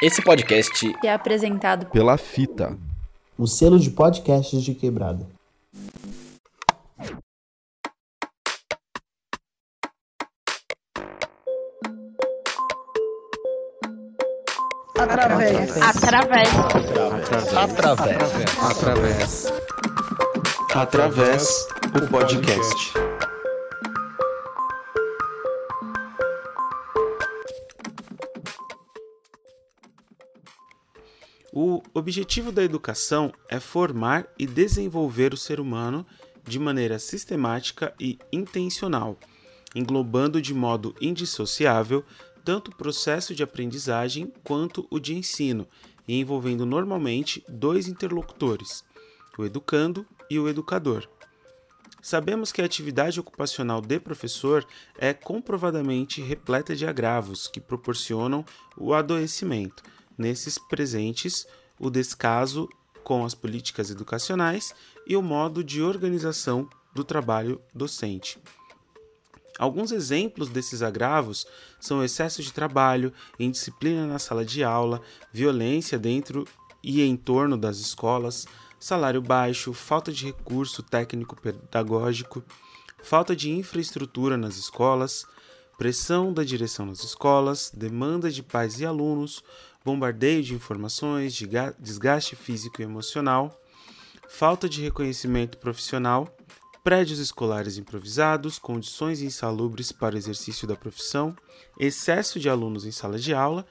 Esse podcast é apresentado pela Fita, o selo de podcasts de quebrada. Através. através através através através o podcast. O objetivo da educação é formar e desenvolver o ser humano de maneira sistemática e intencional, englobando de modo indissociável tanto o processo de aprendizagem quanto o de ensino, e envolvendo normalmente dois interlocutores, o educando e o educador. Sabemos que a atividade ocupacional de professor é comprovadamente repleta de agravos que proporcionam o adoecimento, nesses presentes o descaso com as políticas educacionais e o modo de organização do trabalho docente. Alguns exemplos desses agravos são excesso de trabalho, indisciplina na sala de aula, violência dentro e em torno das escolas, salário baixo, falta de recurso técnico pedagógico, falta de infraestrutura nas escolas, pressão da direção nas escolas, demanda de pais e alunos, bombardeio de informações, desgaste físico e emocional, falta de reconhecimento profissional, prédios escolares improvisados, condições insalubres para o exercício da profissão, excesso de alunos em sala de aula,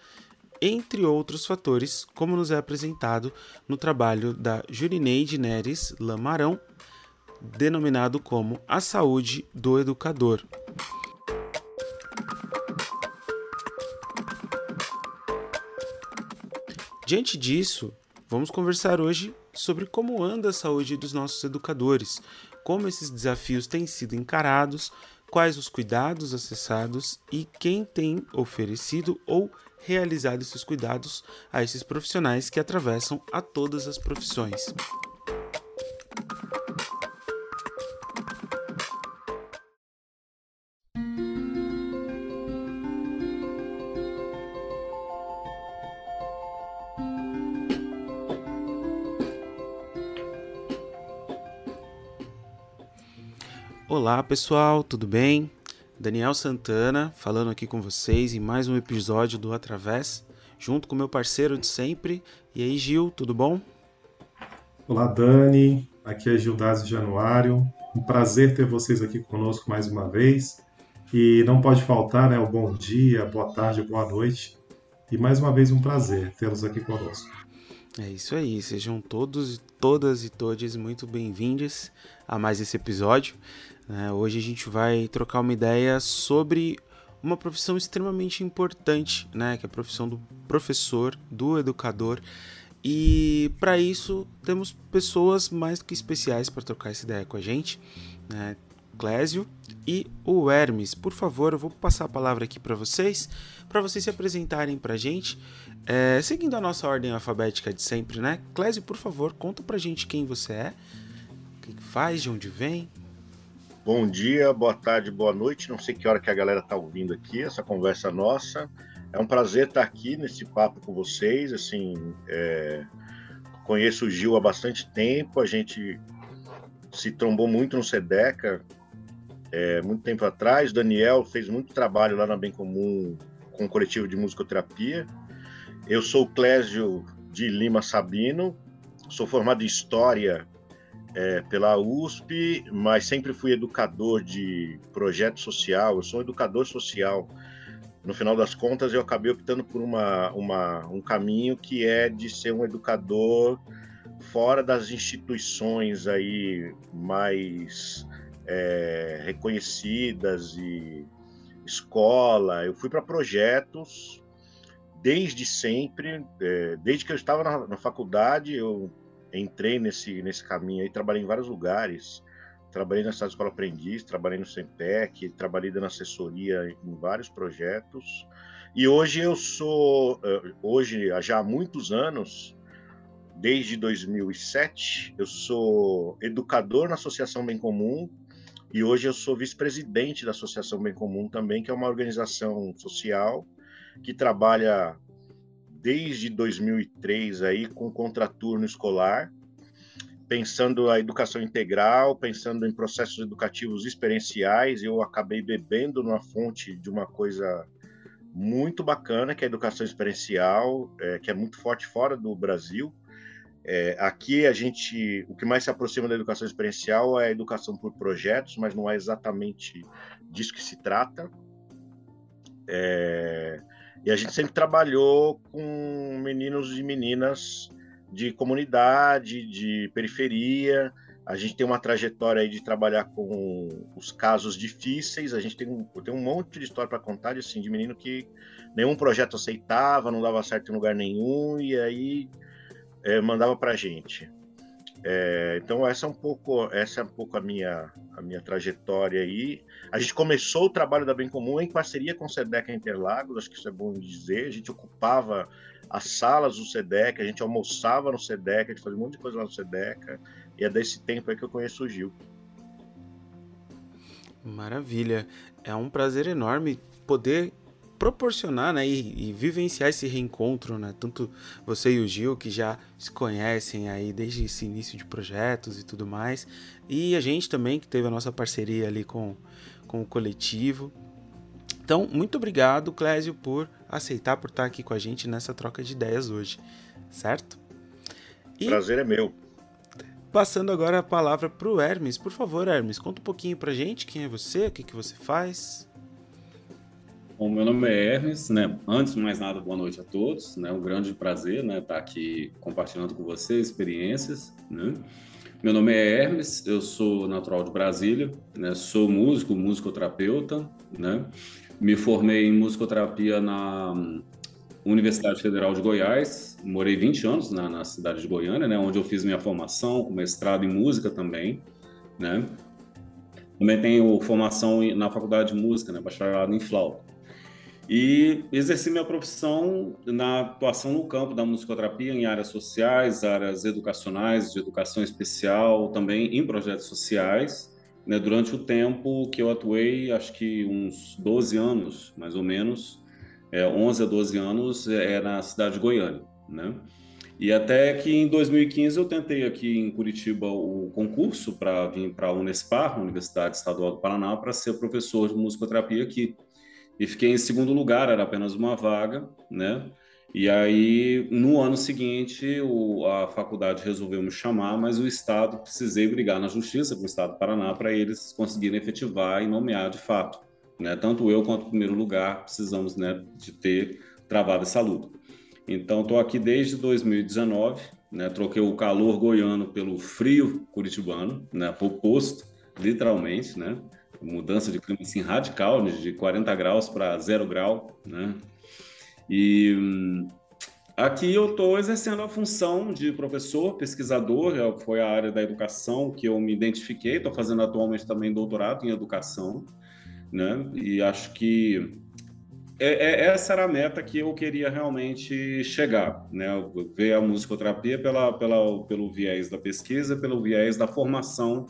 entre outros fatores, como nos é apresentado no trabalho da Jurineide Neres Lamarão, denominado como A Saúde do Educador. Diante disso, vamos conversar hoje sobre como anda a saúde dos nossos educadores, como esses desafios têm sido encarados, quais os cuidados acessados e quem tem oferecido ou realizado esses cuidados a esses profissionais que atravessam a todas as profissões. Olá pessoal, tudo bem? Daniel Santana falando aqui com vocês em mais um episódio do Através, junto com meu parceiro de sempre. E aí, Gil, tudo bom? Olá, Dani. Aqui é Gildásio Januário. Um prazer ter vocês aqui conosco mais uma vez. E não pode faltar, né, o bom dia, boa tarde, boa noite. E mais uma vez um prazer tê-los aqui conosco. É isso aí, sejam todos, todas e todos muito bem-vindos a mais esse episódio. Né? Hoje a gente vai trocar uma ideia sobre uma profissão extremamente importante, né? que é a profissão do professor, do educador. E para isso temos pessoas mais do que especiais para trocar essa ideia com a gente, né? Clésio e o Hermes. Por favor, eu vou passar a palavra aqui para vocês, para vocês se apresentarem para a gente, é, seguindo a nossa ordem alfabética de sempre, né? Clésio, por favor, conta para a gente quem você é, o que faz, de onde vem. Bom dia, boa tarde, boa noite. Não sei que hora que a galera está ouvindo aqui essa conversa nossa. É um prazer estar aqui nesse papo com vocês. Assim, é... conheço o Gil há bastante tempo. A gente se trombou muito no Sedeca é, muito tempo atrás. O Daniel fez muito trabalho lá na Bem Comum com o coletivo de musicoterapia. Eu sou o Clésio de Lima Sabino. Sou formado em História é, pela USP, mas sempre fui educador de projeto social. Eu sou educador social. No final das contas, eu acabei optando por uma, uma, um caminho que é de ser um educador fora das instituições aí mais é, reconhecidas e escola. Eu fui para projetos desde sempre, é, desde que eu estava na, na faculdade, eu entrei nesse, nesse caminho aí, trabalhei em vários lugares. Trabalhei na Cidade Escola Aprendiz, trabalhei no Sempec, trabalhei dando assessoria em vários projetos. E hoje eu sou, eh, hoje, já há muitos anos, desde 2007, eu sou educador na Associação Bem Comum e hoje eu sou vice-presidente da Associação Bem Comum também, que é uma organização social que trabalha desde 2003 aí com contraturno escolar, pensando a educação integral, pensando em processos educativos experienciais. Eu acabei bebendo numa fonte de uma coisa muito bacana, que é a educação experiencial, é, que é muito forte fora do Brasil. É, aqui a gente, o que mais se aproxima da educação experiencial é a educação por projetos, mas não é exatamente disso que se trata. É, e a gente sempre trabalhou com meninos e meninas de comunidade, de periferia, a gente tem uma trajetória aí de trabalhar com os casos difíceis. A gente tem um, tem um monte de história para contar de, assim, de menino que nenhum projeto aceitava, não dava certo em lugar nenhum, e aí é, mandava para a gente. É, então essa é um pouco essa é um pouco a minha a minha trajetória aí. A gente começou o trabalho da Bem Comum em parceria com o Sedeca Interlagos, acho que isso é bom dizer. A gente ocupava as salas do Sedeca, a gente almoçava no Sedeca, a gente fazia um monte de coisa lá no Sedeca. E é desse tempo aí que eu conheço o Gil. Maravilha. É um prazer enorme poder proporcionar né, e, e, vivenciar esse reencontro, né? Tanto você e o Gil, que já se conhecem aí desde esse início de projetos e tudo mais. E a gente também, que teve a nossa parceria ali com, com o coletivo. Então, muito obrigado, Clésio, por aceitar, por estar aqui com a gente nessa troca de ideias hoje, certo? E... Prazer é meu. Passando agora a palavra para o Hermes. Por favor, Hermes, conta um pouquinho para gente quem é você, o que, que você faz. Bom, meu nome é Hermes, né? Antes de mais nada, boa noite a todos, né? Um grande prazer, né? Estar aqui compartilhando com vocês experiências, né? Meu nome é Hermes, eu sou natural de Brasília, né? Sou músico, musicoterapeuta, né? Me formei em musicoterapia na Universidade Federal de Goiás, morei 20 anos na, na, cidade de Goiânia, né, onde eu fiz minha formação, mestrado em música também, né. Também tenho formação na Faculdade de Música, né, bacharelado em flauta. E exerci minha profissão na atuação no campo da musicoterapia em áreas sociais, áreas educacionais, de educação especial, também em projetos sociais, né, durante o tempo que eu atuei, acho que uns 12 anos, mais ou menos, é, 11 a 12 anos, é, é na cidade de Goiânia, né? E até que em 2015 eu tentei aqui em Curitiba o concurso para vir para a Unespar, Universidade Estadual do Paraná, para ser professor de musicoterapia aqui. E fiquei em segundo lugar, era apenas uma vaga, né? E aí, no ano seguinte, o, a faculdade resolveu me chamar, mas o Estado, precisei brigar na justiça com o Estado do Paraná para eles conseguirem efetivar e nomear de fato. Né? Tanto eu quanto o primeiro lugar precisamos né, de ter travado essa luta. Então, estou aqui desde 2019, né? troquei o calor goiano pelo frio curitibano, né? oposto, literalmente, né? Mudança de clima assim, radical, né? de 40 graus para zero grau. Né? E hum, aqui eu estou exercendo a função de professor, pesquisador, é foi a área da educação que eu me identifiquei, estou fazendo atualmente também doutorado em educação né? E acho que é, é, essa era a meta que eu queria realmente chegar, né? Ver a musicoterapia pela, pela, pelo viés da pesquisa, pelo viés da formação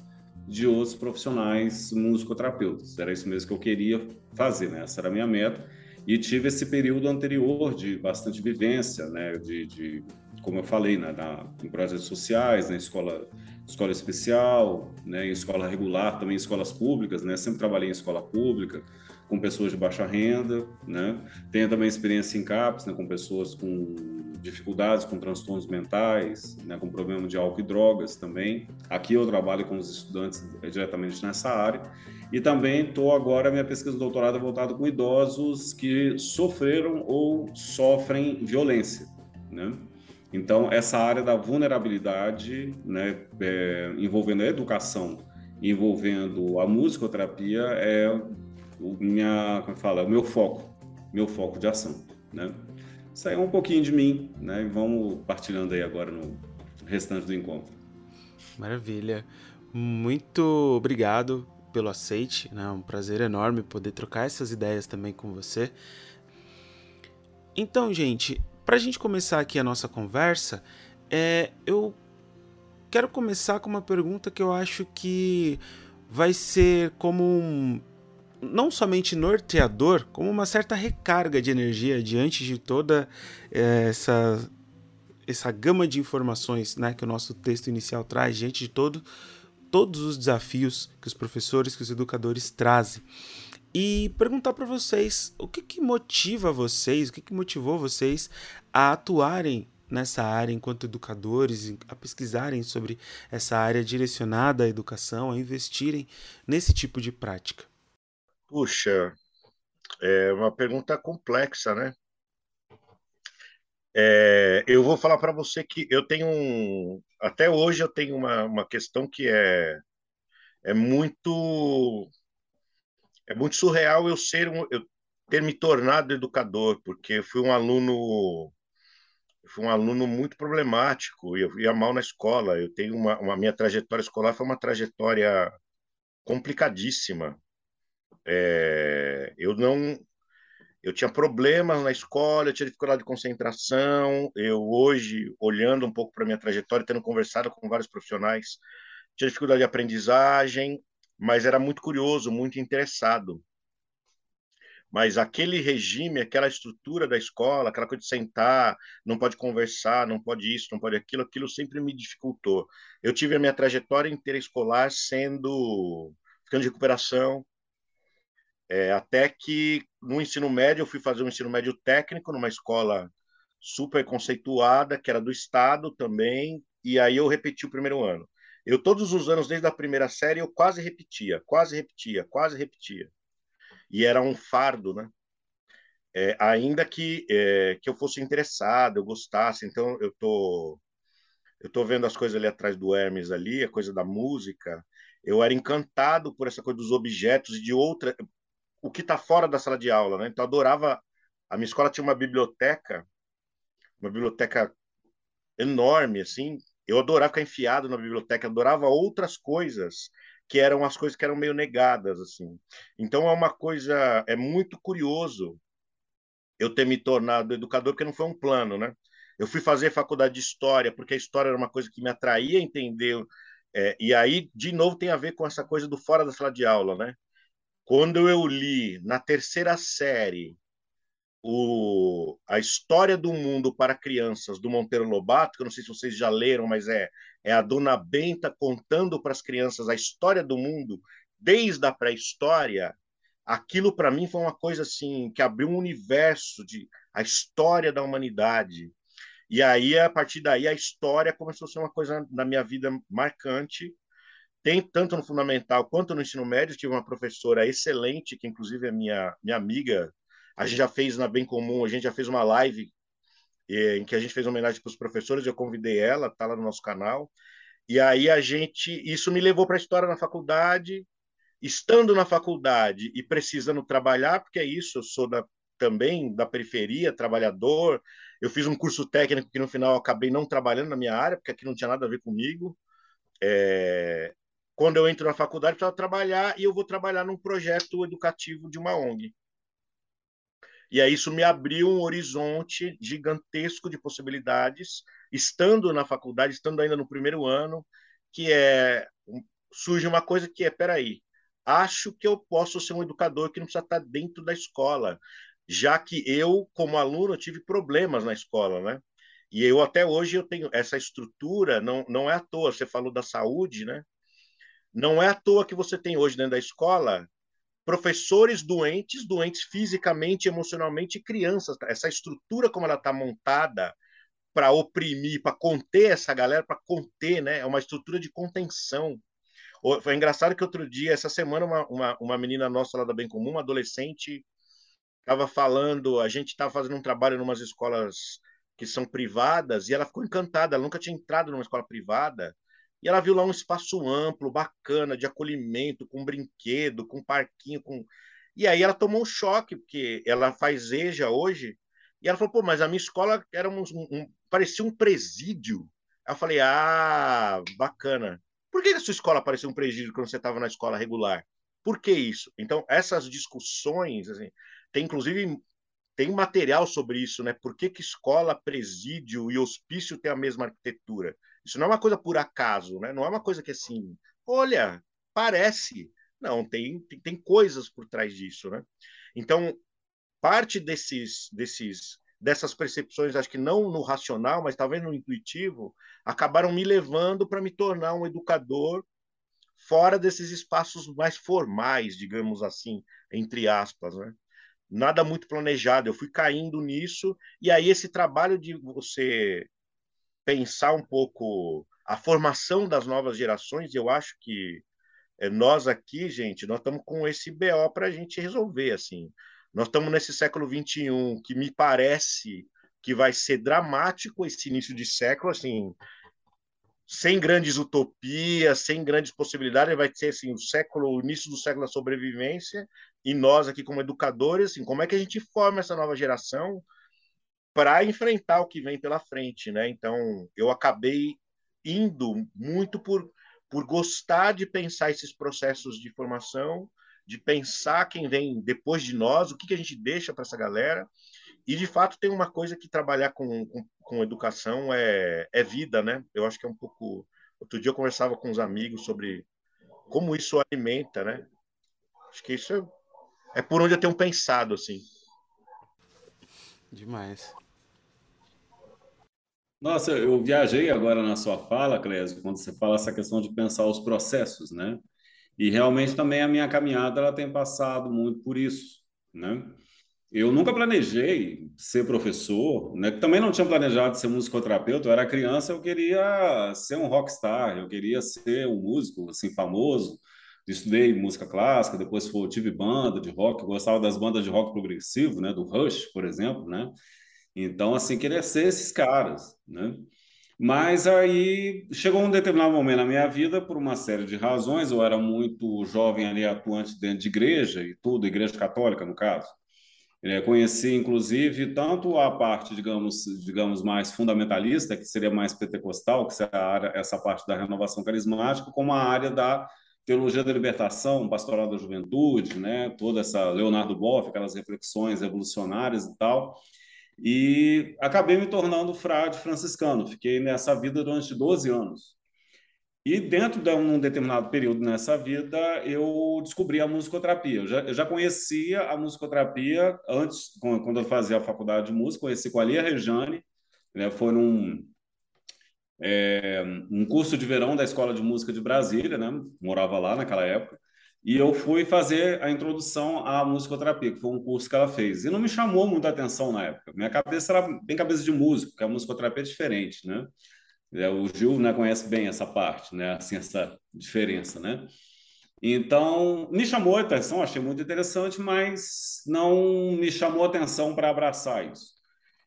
de outros profissionais musicoterapeutas. Era isso mesmo que eu queria fazer, né? Essa era a minha meta. E tive esse período anterior de bastante vivência, né? De, de como eu falei, né? Na, em projetos sociais, na escola escola especial, né, em escola regular, também em escolas públicas, né, sempre trabalhei em escola pública com pessoas de baixa renda, né, tenho também experiência em CAPS, né, com pessoas com dificuldades, com transtornos mentais, né, com problema de álcool e drogas também. Aqui eu trabalho com os estudantes diretamente nessa área e também estou agora minha pesquisa de doutorado é voltada com idosos que sofreram ou sofrem violência, né? Então, essa área da vulnerabilidade, né, é, envolvendo a educação, envolvendo a musicoterapia, é o minha, como fala, o meu foco, meu foco de ação, né? É um pouquinho de mim, né? E vamos partilhando aí agora no restante do encontro. Maravilha. Muito obrigado pelo aceite, né? É um prazer enorme poder trocar essas ideias também com você. Então, gente, para a gente começar aqui a nossa conversa, é, eu quero começar com uma pergunta que eu acho que vai ser como um, não somente norteador, como uma certa recarga de energia diante de toda é, essa, essa gama de informações né, que o nosso texto inicial traz, diante de todo, todos os desafios que os professores, que os educadores trazem. E perguntar para vocês o que, que motiva vocês, o que, que motivou vocês a atuarem nessa área enquanto educadores, a pesquisarem sobre essa área direcionada à educação, a investirem nesse tipo de prática? Puxa, é uma pergunta complexa, né? É, eu vou falar para você que eu tenho um, até hoje eu tenho uma, uma questão que é é muito é muito surreal eu ser um, eu ter me tornado educador porque fui um aluno fui um aluno muito problemático eu ia mal na escola eu tenho uma, uma minha trajetória escolar foi uma trajetória complicadíssima é, eu não eu tinha problemas na escola, eu tinha dificuldade de concentração. Eu hoje, olhando um pouco para minha trajetória, tendo conversado com vários profissionais, tinha dificuldade de aprendizagem, mas era muito curioso, muito interessado. Mas aquele regime, aquela estrutura da escola, aquela coisa de sentar, não pode conversar, não pode isso, não pode aquilo, aquilo sempre me dificultou. Eu tive a minha trajetória inteira escolar sendo ficando de recuperação, é, até que no ensino médio eu fui fazer um ensino médio técnico numa escola super conceituada, que era do estado também, e aí eu repeti o primeiro ano. Eu todos os anos desde a primeira série eu quase repetia, quase repetia, quase repetia. E era um fardo, né? É, ainda que é, que eu fosse interessado, eu gostasse, então eu tô eu tô vendo as coisas ali atrás do Hermes ali, a coisa da música. Eu era encantado por essa coisa dos objetos e de outra, o que está fora da sala de aula, né? Então eu adorava. A minha escola tinha uma biblioteca, uma biblioteca enorme, assim. Eu adorava ficar enfiado na biblioteca, adorava outras coisas que eram as coisas que eram meio negadas, assim. Então é uma coisa, é muito curioso eu ter me tornado educador, porque não foi um plano, né? Eu fui fazer faculdade de história porque a história era uma coisa que me atraía entender. É, e aí, de novo, tem a ver com essa coisa do fora da sala de aula, né? Quando eu li na terceira série o, a história do mundo para crianças do Monteiro Lobato, que eu não sei se vocês já leram, mas é, é a dona Benta contando para as crianças a história do mundo desde a pré-história, aquilo para mim foi uma coisa assim que abriu um universo de a história da humanidade. E aí a partir daí a história começou a ser uma coisa na minha vida marcante tem tanto no fundamental quanto no ensino médio. Tive uma professora excelente, que inclusive é minha, minha amiga. A gente já fez na Bem Comum, a gente já fez uma live eh, em que a gente fez homenagem para os professores. Eu convidei ela, tá lá no nosso canal. E aí a gente, isso me levou para a história na faculdade. Estando na faculdade e precisando trabalhar, porque é isso, eu sou da, também da periferia, trabalhador. Eu fiz um curso técnico que no final acabei não trabalhando na minha área, porque aqui não tinha nada a ver comigo. É, quando eu entro na faculdade, eu trabalhar e eu vou trabalhar num projeto educativo de uma ONG. E aí isso me abriu um horizonte gigantesco de possibilidades, estando na faculdade, estando ainda no primeiro ano, que é surge uma coisa que é, peraí, acho que eu posso ser um educador que não precisa estar dentro da escola, já que eu, como aluno, tive problemas na escola, né? E eu até hoje eu tenho essa estrutura, não, não é à toa, você falou da saúde, né? Não é à toa que você tem hoje dentro da escola professores doentes, doentes fisicamente, emocionalmente, e crianças. Essa estrutura como ela está montada para oprimir, para conter essa galera, para conter, né? É uma estrutura de contenção. Foi engraçado que outro dia, essa semana, uma, uma, uma menina nossa lá da Bem Comum, uma adolescente, estava falando, a gente estava fazendo um trabalho em umas escolas que são privadas, e ela ficou encantada, ela nunca tinha entrado numa escola privada, e ela viu lá um espaço amplo, bacana, de acolhimento, com brinquedo, com parquinho, com. E aí ela tomou um choque, porque ela faz EJA hoje, e ela falou, pô, mas a minha escola era um, um parecia um presídio. Eu falei, ah, bacana. Por que a sua escola parecia um presídio quando você estava na escola regular? Por que isso? Então, essas discussões, assim, tem inclusive tem material sobre isso, né? Por que, que escola, presídio e hospício têm a mesma arquitetura? Isso não é uma coisa por acaso, né? Não é uma coisa que assim, olha, parece. Não, tem, tem, tem coisas por trás disso, né? Então, parte desses, desses, dessas percepções, acho que não no racional, mas talvez no intuitivo, acabaram me levando para me tornar um educador fora desses espaços mais formais, digamos assim, entre aspas, né? Nada muito planejado, eu fui caindo nisso, e aí esse trabalho de você pensar um pouco a formação das novas gerações, eu acho que é, nós aqui, gente, nós estamos com esse BO para a gente resolver, assim. Nós estamos nesse século XXI que me parece que vai ser dramático esse início de século, assim, sem grandes utopias, sem grandes possibilidades, vai ser assim, o século, o início do século da sobrevivência, e nós aqui como educadores, assim, como é que a gente forma essa nova geração para enfrentar o que vem pela frente, né? Então, eu acabei indo muito por por gostar de pensar esses processos de formação, de pensar quem vem depois de nós, o que, que a gente deixa para essa galera. E, de fato, tem uma coisa que trabalhar com, com, com, educação é, é vida, né? Eu acho que é um pouco. Outro dia eu conversava com uns amigos sobre como isso alimenta, né? Acho que isso é, é por onde eu tenho pensado, assim. Demais. Nossa, eu viajei agora na sua fala, Clésio, quando você fala essa questão de pensar os processos, né? E realmente também a minha caminhada ela tem passado muito por isso, né? Eu nunca planejei ser professor, né? Também não tinha planejado ser musicoterapeuta. Eu era criança, eu queria ser um rockstar, eu queria ser um músico assim famoso. Estudei música clássica, depois tive banda de rock, gostava das bandas de rock progressivo, né? Do Rush, por exemplo, né? Então, assim, queria ser esses caras, né? Mas aí chegou um determinado momento na minha vida, por uma série de razões, eu era muito jovem ali, atuante dentro de igreja e tudo, igreja católica, no caso. É, conheci, inclusive, tanto a parte, digamos, digamos, mais fundamentalista, que seria mais pentecostal, que seria área, essa parte da renovação carismática, como a área da teologia da libertação, pastoral da juventude, né? toda essa Leonardo Boff, aquelas reflexões revolucionárias e tal. E acabei me tornando frade franciscano. Fiquei nessa vida durante 12 anos. E dentro de um determinado período nessa vida, eu descobri a musicoterapia. Eu já, eu já conhecia a musicoterapia antes, quando eu fazia a faculdade de música, conheci com a Lia Rejane, né, foi num é, um curso de verão da Escola de Música de Brasília, né, morava lá naquela época, e eu fui fazer a introdução à musicoterapia, que foi um curso que ela fez. E não me chamou muita atenção na época. Minha cabeça era bem cabeça de músico, que a musicoterapia é diferente, né? É, o Gil né, conhece bem essa parte, né? Assim, essa diferença, né? Então, me chamou a atenção, achei muito interessante, mas não me chamou a atenção para abraçar isso.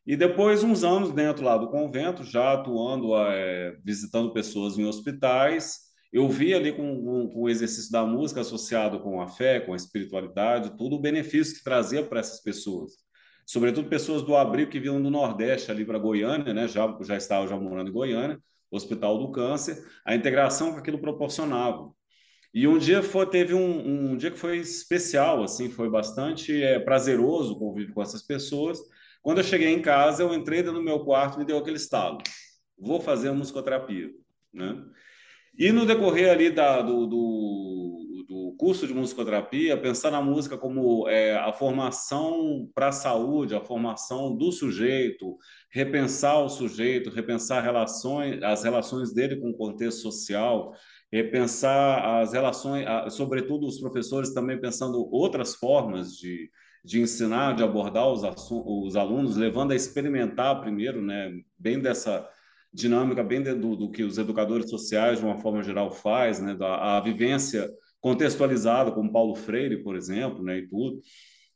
E depois, uns anos dentro lá do convento, já atuando, é, visitando pessoas em hospitais, eu vi ali com, com, com, o exercício da música associado com a fé, com a espiritualidade, todo o benefício que trazia para essas pessoas. Sobretudo pessoas do abrigo que vinham do Nordeste ali para Goiânia, né? já, já estavam já morando em Goiânia, Hospital do Câncer, a integração que aquilo proporcionava. E um dia foi, teve um, um dia que foi especial, assim, foi bastante é, prazeroso conviver com essas pessoas. Quando eu cheguei em casa, eu entrei no meu quarto e me deu aquele estalo. Vou fazer a musicoterapia, né? E no decorrer ali da, do, do, do, curso de musicoterapia, pensar na música como é, a formação para a saúde, a formação do sujeito, repensar o sujeito, repensar relações, as relações dele com o contexto social, repensar as relações, sobretudo os professores também pensando outras formas de, de ensinar, de abordar os, os alunos, levando a experimentar primeiro, né, bem dessa dinâmica bem do, do, que os educadores sociais, de uma forma geral, faz, né, da a vivência contextualizada, como Paulo Freire, por exemplo, né, e tudo.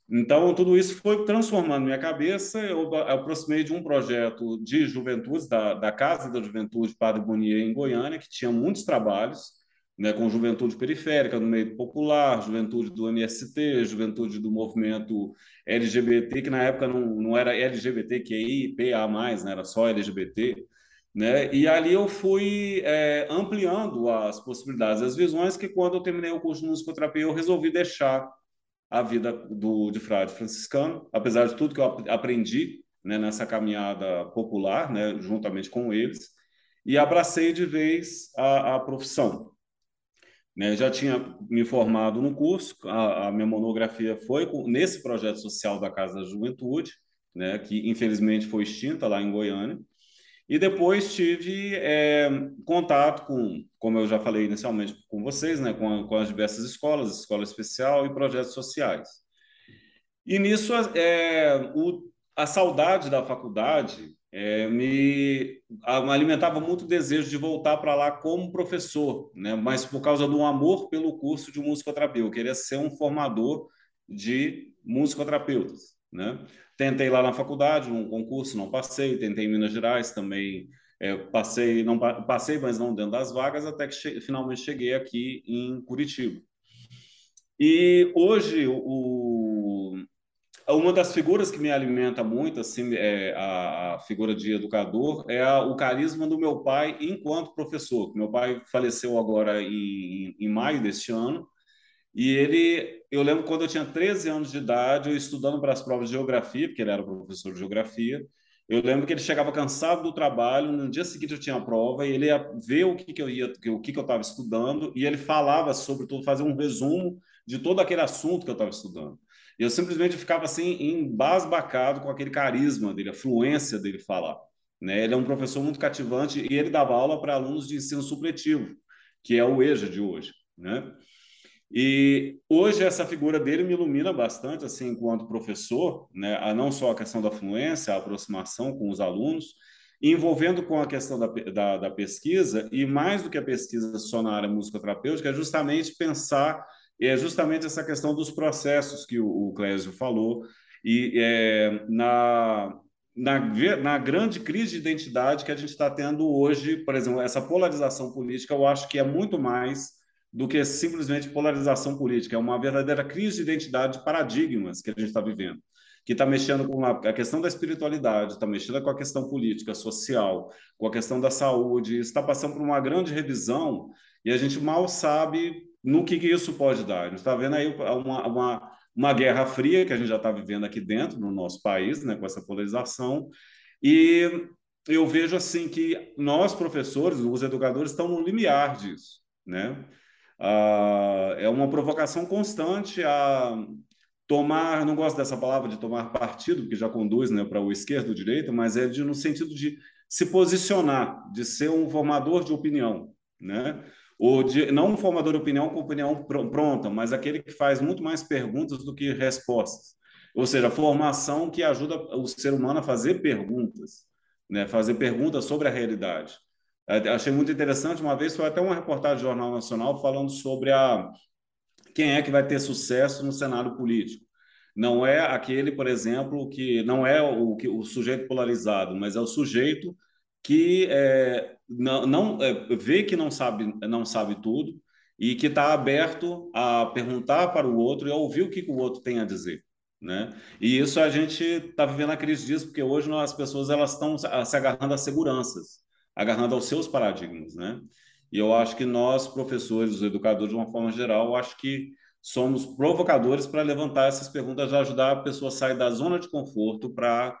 Então, tudo isso foi transformando minha cabeça. Eu aproximei de um projeto de juventude, da, da Casa da Juventude Padre Bonier, em Goiânia, que tinha muitos trabalhos, né, com juventude periférica, no meio popular, juventude do MST, juventude do movimento LGBT, que na época não, não era LGBTQI, PA+, né, era só LGBT. Né? E ali eu fui é, ampliando as possibilidades, as visões, que quando eu terminei o curso de musicoterapia, eu resolvi deixar a vida do, de frade franciscano, apesar de tudo que eu aprendi né, nessa caminhada popular, né, juntamente com eles, e abracei de vez a, a profissão. Né? Já tinha me formado no curso, a, a minha monografia foi nesse projeto social da Casa da Juventude, né? que infelizmente foi extinta lá em Goiânia. E depois tive é, contato com, como eu já falei inicialmente com vocês, né, com, com as diversas escolas, escola especial e projetos sociais. E nisso é, o, a saudade da faculdade é, me, me, alimentava muito o desejo de voltar para lá como professor, né? mas por causa do amor pelo curso de musicoterapia. Eu queria ser um formador de musicoterapeutas. Né? Tentei lá na faculdade, um concurso, não passei. Tentei em Minas Gerais também, é, passei, não passei, mas não dentro das vagas, até que che finalmente cheguei aqui em Curitiba. E hoje o, uma das figuras que me alimenta muito, assim, é a, figura de educador, é a, o carisma do meu pai enquanto professor. Meu pai faleceu agora em, em maio deste ano, e ele, eu lembro quando eu tinha 13 anos de idade, eu estudando para as provas de geografia, porque ele era professor de geografia, eu lembro que ele chegava cansado do trabalho, no dia seguinte eu tinha a prova, e ele ia ver o que, que eu ia, o que, que eu estava estudando, e ele falava sobre tudo, fazia um resumo de todo aquele assunto que eu estava estudando. E eu simplesmente ficava assim, embasbacado com aquele carisma dele, a fluência dele falar. Né? Ele é um professor muito cativante e ele dava aula para alunos de ensino supletivo, que é o EJA de hoje. Né? E hoje essa figura dele me ilumina bastante, assim, enquanto professor, né, a não só a questão da fluência, a aproximação com os alunos, envolvendo com a questão da, da, da pesquisa, e mais do que a pesquisa só na área musicoterapêutica, é justamente pensar, é justamente essa questão dos processos que o, o Clésio falou, e é, na, na, na grande crise de identidade que a gente está tendo hoje, por exemplo, essa polarização política, eu acho que é muito mais do que simplesmente polarização política. É uma verdadeira crise de identidade de paradigmas que a gente está vivendo, que está mexendo com a questão da espiritualidade, está mexendo com a questão política, social, com a questão da saúde, está passando por uma grande revisão e a gente mal sabe no que, que isso pode dar. A gente está vendo aí uma, uma, uma guerra fria que a gente já está vivendo aqui dentro no nosso país, né, com essa polarização, e eu vejo assim que nós, professores, os educadores, estão no limiar disso, né? Uh, é uma provocação constante a tomar, não gosto dessa palavra de tomar partido, porque já conduz né, para o esquerdo ou direita, mas é de, no sentido de se posicionar, de ser um formador de opinião, né? Ou de, não um formador de opinião com opinião pronta, mas aquele que faz muito mais perguntas do que respostas. Ou seja, formação que ajuda o ser humano a fazer perguntas, né? fazer perguntas sobre a realidade. É, achei muito interessante. Uma vez foi até uma reportagem do Jornal Nacional falando sobre a quem é que vai ter sucesso no cenário político. Não é aquele, por exemplo, que não é o, o sujeito polarizado, mas é o sujeito que é, não, não é, vê que não sabe, não sabe tudo e que está aberto a perguntar para o outro e a ouvir o que, que o outro tem a dizer. Né? E isso a gente está vivendo a crise disso, porque hoje as pessoas elas estão se agarrando a seguranças agarrando aos seus paradigmas, né? E eu acho que nós, professores, os educadores, de uma forma geral, acho que somos provocadores para levantar essas perguntas, ajudar a pessoa a sair da zona de conforto para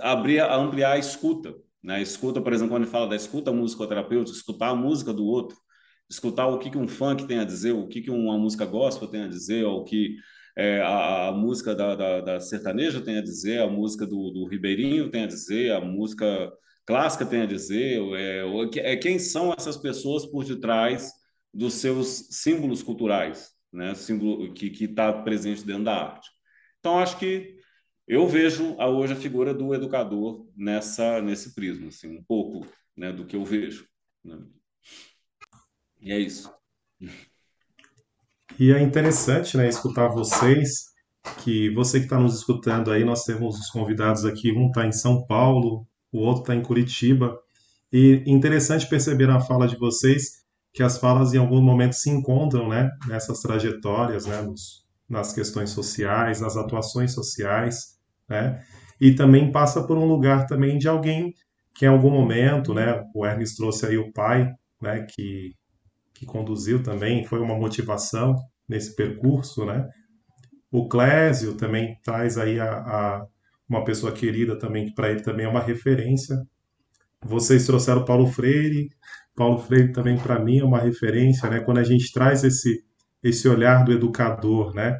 abrir, ampliar a escuta. Né? Escuta, por exemplo, quando ele fala da escuta musicoterapêutica, escutar a música do outro, escutar o que, que um funk tem a dizer, o que, que uma música gospel tem a dizer, o que é, a, a, música da, da, da, sertaneja tem a dizer, a música do, do Ribeirinho tem a dizer, a música clássica tem a dizer, é, é quem são essas pessoas por detrás dos seus símbolos culturais, né? Símbolo que está presente dentro da arte. Então, acho que eu vejo hoje a figura do educador nessa nesse prisma, assim, um pouco né, do que eu vejo. Né? E é isso. E é interessante né, escutar vocês, que você que está nos escutando aí, nós temos os convidados aqui, um está em São Paulo, o outro está em Curitiba. E interessante perceber na fala de vocês que as falas em algum momento se encontram né, nessas trajetórias, né, nos, nas questões sociais, nas atuações sociais, né, e também passa por um lugar também de alguém que em algum momento, né, o Hermes trouxe aí o pai, né, que, que conduziu também, foi uma motivação nesse percurso, né, o Clésio também traz aí a, a uma pessoa querida também, que para ele também é uma referência. Vocês trouxeram Paulo Freire, Paulo Freire também para mim é uma referência, né? Quando a gente traz esse esse olhar do educador, né?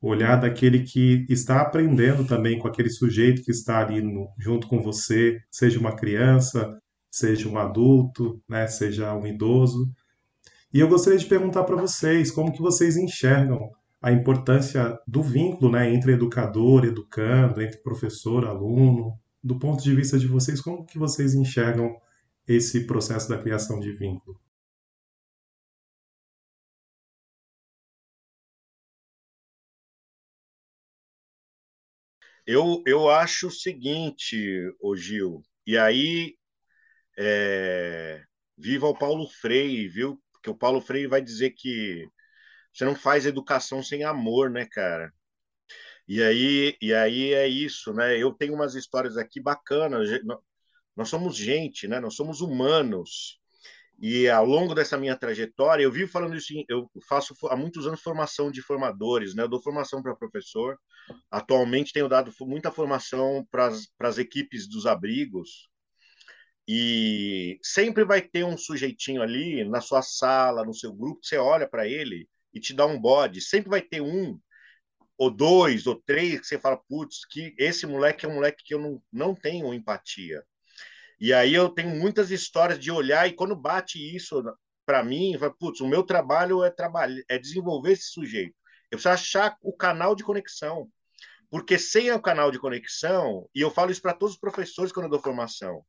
Olhar daquele que está aprendendo também com aquele sujeito que está ali no, junto com você, seja uma criança, seja um adulto, né? Seja um idoso. E eu gostaria de perguntar para vocês como que vocês enxergam a importância do vínculo né, entre educador, educando, entre professor, aluno. Do ponto de vista de vocês, como que vocês enxergam esse processo da criação de vínculo? Eu, eu acho o seguinte, ô Gil, e aí é, viva o Paulo Freire, viu? Porque o Paulo Freire vai dizer que você não faz educação sem amor, né, cara? E aí, e aí é isso, né? Eu tenho umas histórias aqui bacanas. Nós somos gente, né? Nós somos humanos. E ao longo dessa minha trajetória, eu vivo falando isso, eu faço há muitos anos formação de formadores, né? Eu dou formação para professor. Atualmente tenho dado muita formação para as equipes dos abrigos. E sempre vai ter um sujeitinho ali na sua sala, no seu grupo, você olha para ele e te dá um bode. Sempre vai ter um, ou dois, ou três, que você fala, putz, que esse moleque é um moleque que eu não, não tenho empatia. E aí eu tenho muitas histórias de olhar, e quando bate isso para mim, falo, putz, o meu trabalho é, trabalhar, é desenvolver esse sujeito. Eu preciso achar o canal de conexão. Porque sem o canal de conexão, e eu falo isso para todos os professores quando eu dou formação,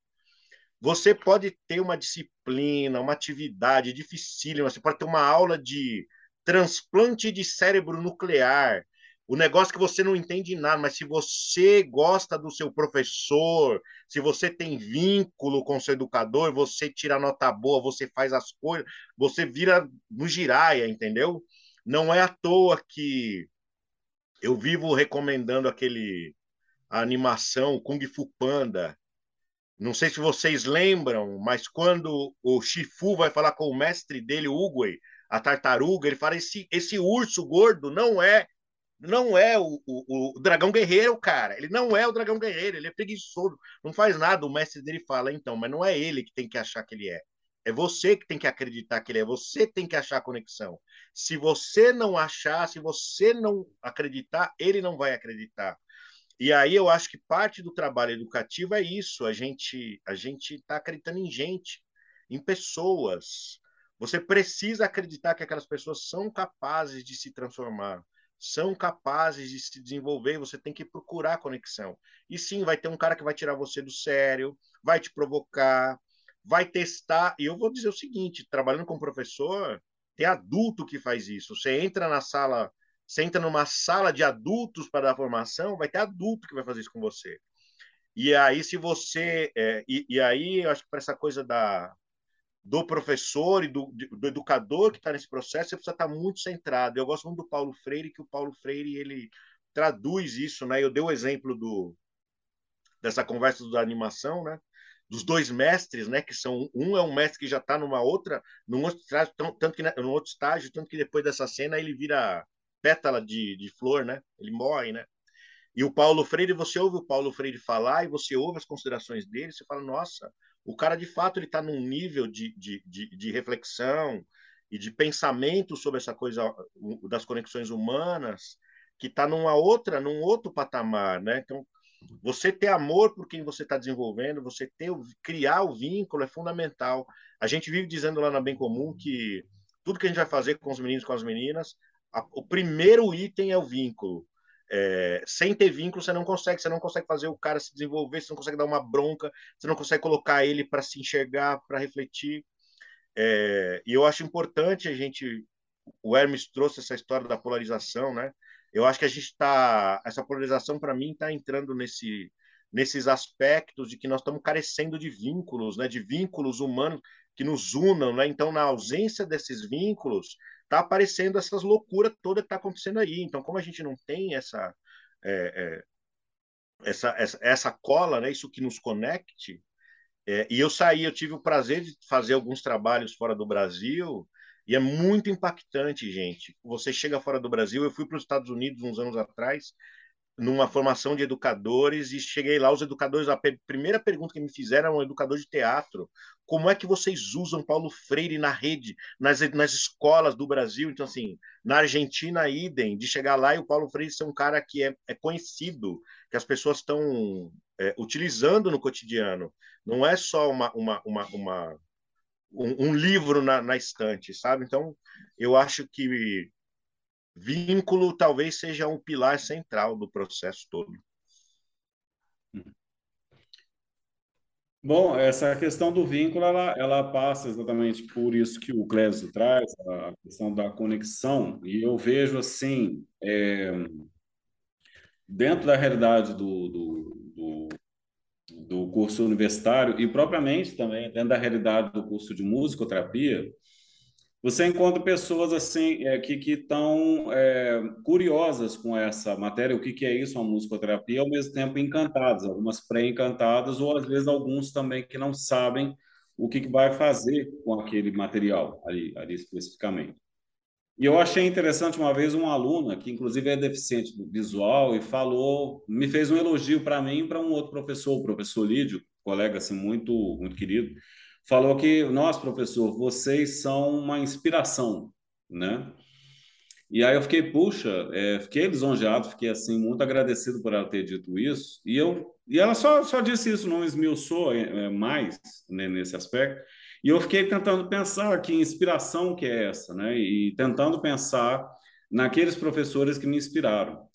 você pode ter uma disciplina, uma atividade dificílima, você pode ter uma aula de transplante de cérebro nuclear, o negócio que você não entende nada, mas se você gosta do seu professor, se você tem vínculo com seu educador, você tira nota boa, você faz as coisas, você vira no giraia, entendeu? Não é à toa que eu vivo recomendando aquele a animação Kung Fu Panda. Não sei se vocês lembram, mas quando o Shifu vai falar com o mestre dele, o Uguay, a tartaruga, ele fala: esse, esse urso gordo não é não é o, o, o, dragão guerreiro, cara. Ele não é o dragão guerreiro, ele é preguiçoso, não faz nada. O mestre dele fala, então, mas não é ele que tem que achar que ele é. É você que tem que acreditar que ele é, você tem que achar a conexão. Se você não achar, se você não acreditar, ele não vai acreditar. E aí eu acho que parte do trabalho educativo é isso, a gente a gente está acreditando em gente, em pessoas, você precisa acreditar que aquelas pessoas são capazes de se transformar, são capazes de se desenvolver, você tem que procurar conexão. E sim, vai ter um cara que vai tirar você do sério, vai te provocar, vai testar. E eu vou dizer o seguinte: trabalhando com professor, tem adulto que faz isso. Você entra na sala, você entra numa sala de adultos para dar formação, vai ter adulto que vai fazer isso com você. E aí, se você. É, e, e aí, eu acho que para essa coisa da, do professor e do, do educador que está nesse processo, você precisa estar tá muito centrado. Eu gosto muito do Paulo Freire, que o Paulo Freire ele traduz isso, né? Eu dei o exemplo do dessa conversa da animação, né? Dos dois mestres, né? Que são um é um mestre que já está numa outra, num outro estágio, tanto que num outro estágio, tanto que depois dessa cena ele vira pétala de, de flor, né? Ele morre, né? E o Paulo Freire, você ouve o Paulo Freire falar e você ouve as considerações dele, você fala, nossa, o cara de fato ele está num nível de, de, de, de, reflexão e de pensamento sobre essa coisa das conexões humanas que está numa outra, num outro patamar, né? Então, você ter amor por quem você está desenvolvendo, você ter criar o vínculo é fundamental. A gente vive dizendo lá na Bem Comum que tudo que a gente vai fazer com os meninos, com as meninas, a, o primeiro item é o vínculo. É, sem ter vínculo, você não consegue, você não consegue fazer o cara se desenvolver, você não consegue dar uma bronca, você não consegue colocar ele para se enxergar, para refletir. É, e eu acho importante a gente, o Hermes trouxe essa história da polarização, né? Eu acho que a gente está, essa polarização para mim está entrando nesse, nesses aspectos de que nós estamos carecendo de vínculos, né? De vínculos humanos que nos unam, né? Então, na ausência desses vínculos, tá aparecendo essas loucuras toda que tá acontecendo aí. Então, como a gente não tem essa é, é, essa, essa, essa cola, né, isso que nos conecte, é, e eu saí, eu tive o prazer de fazer alguns trabalhos fora do Brasil, e é muito impactante, gente. Você chega fora do Brasil, eu fui para os Estados Unidos uns anos atrás, numa formação de educadores e cheguei lá, os educadores, a primeira pergunta que me fizeram era um educador de teatro, como é que vocês usam Paulo Freire na rede, nas, nas escolas do Brasil? Então, assim, na Argentina, idem, de chegar lá e o Paulo Freire ser um cara que é, é conhecido, que as pessoas estão é, utilizando no cotidiano. Não é só uma, uma, uma, uma um, um, livro na, na estante, sabe? Então, eu acho que vínculo talvez seja um pilar central do processo todo. Bom, essa questão do vínculo, ela, ela passa exatamente por isso que o Clésio traz, a questão da conexão, e eu vejo assim, é, dentro da realidade do, do, do, do curso universitário, e propriamente também dentro da realidade do curso de musicoterapia, você encontra pessoas assim é, que estão é, curiosas com essa matéria, o que, que é isso, uma musicoterapia, ao mesmo tempo encantadas, algumas pré-encantadas, ou às vezes alguns também que não sabem o que, que vai fazer com aquele material ali, ali especificamente. E eu achei interessante uma vez uma aluna, que inclusive é deficiente visual, e falou, me fez um elogio para mim e para um outro professor, o professor Lídio, colega assim, muito, muito querido, falou que nós, professor, vocês são uma inspiração, né? E aí eu fiquei, puxa, é, fiquei lisonjeado, fiquei assim muito agradecido por ela ter dito isso. E eu e ela só só disse isso, não esmiuçou é, é mais né, nesse aspecto. E eu fiquei tentando pensar que inspiração que é essa, né? E tentando pensar naqueles professores que me inspiraram.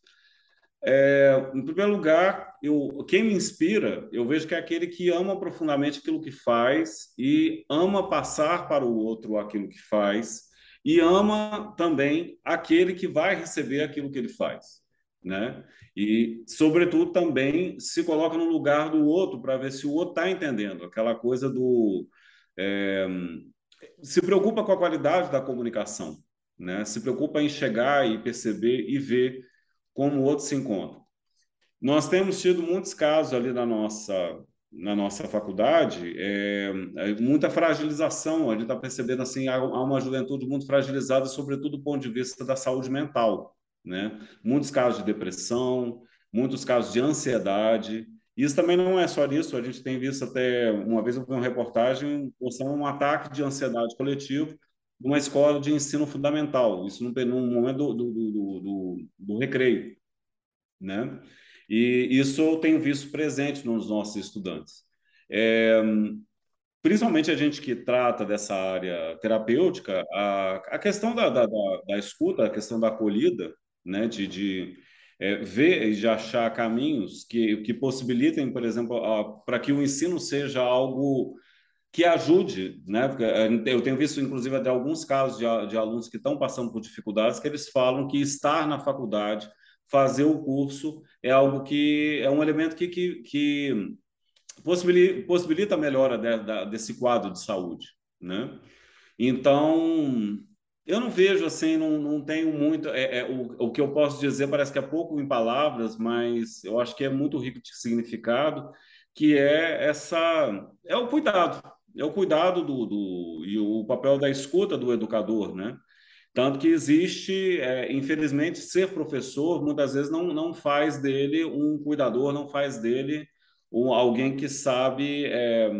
É, em primeiro lugar, eu, quem me inspira, eu vejo que é aquele que ama profundamente aquilo que faz e ama passar para o outro aquilo que faz e ama também aquele que vai receber aquilo que ele faz, né? E, sobretudo, também se coloca no lugar do outro para ver se o outro está entendendo aquela coisa do é, se preocupa com a qualidade da comunicação, né? Se preocupa em chegar e perceber e ver como o outro se encontra. Nós temos tido muitos casos ali na nossa na nossa faculdade, é, é muita fragilização. A gente está percebendo assim há uma juventude muito fragilizada, sobretudo do ponto de vista da saúde mental, né? Muitos casos de depressão, muitos casos de ansiedade. Isso também não é só isso. A gente tem visto até uma vez eu vi uma reportagem mostrando um ataque de ansiedade coletivo numa escola de ensino fundamental, isso no, no momento do, do, do, do, recreio, né? E isso eu tenho visto presente nos nossos estudantes. É, principalmente a gente que trata dessa área terapêutica, a, a questão da, da, da, da escuta, a questão da acolhida, né, de, de é, ver e de achar caminhos que, que possibilitem, por exemplo, para que o ensino seja algo que ajude, né? Eh, eu tenho visto, inclusive, até alguns casos de, de alunos que estão passando por dificuldades, que eles falam que estar na faculdade, fazer o curso, é algo que é um elemento que, que, que possibilita, possibilita a melhora de, de, desse quadro de saúde, né? Então, eu não vejo assim, não, não tenho muito. É, é, o, o que eu posso dizer parece que é pouco em palavras, mas eu acho que é muito rico de significado, que é essa é o cuidado, é o cuidado do, do e o papel da escuta do educador, né? Tanto que existe, é, infelizmente, ser professor muitas vezes não, não faz dele um cuidador, não faz dele um, alguém que sabe é,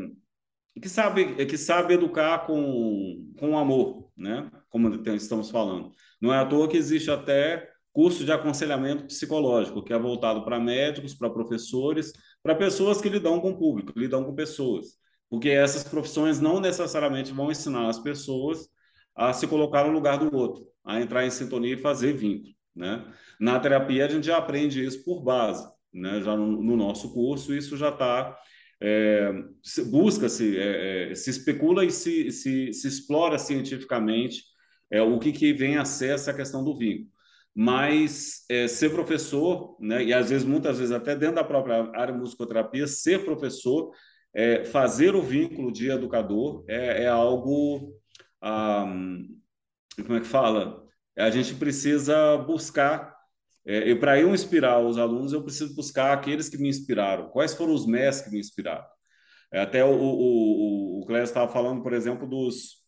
que sabe que sabe educar com, com amor, né? Como estamos falando. Não é à toa que existe até curso de aconselhamento psicológico, que é voltado para médicos, para professores, para pessoas que lidam com o público, lidam com pessoas porque essas profissões não necessariamente vão ensinar as pessoas a se colocar no lugar do outro, a entrar em sintonia e fazer vínculo. Né? Na terapia, a gente já aprende isso por base. Né? Já no, no nosso curso, isso já está. É, Busca-se, é, é, se especula e se, se, se explora cientificamente é, o que, que vem a ser essa questão do vínculo. Mas é, ser professor, né, e às vezes, muitas vezes, até dentro da própria área de musicoterapia, ser professor é, fazer o vínculo de educador é, é algo. Como é que fala? A gente precisa buscar. É, para eu inspirar os alunos, eu preciso buscar aqueles que me inspiraram. Quais foram os mestres que me inspiraram? É, até o, o, o, o Cléber estava falando, por exemplo, dos.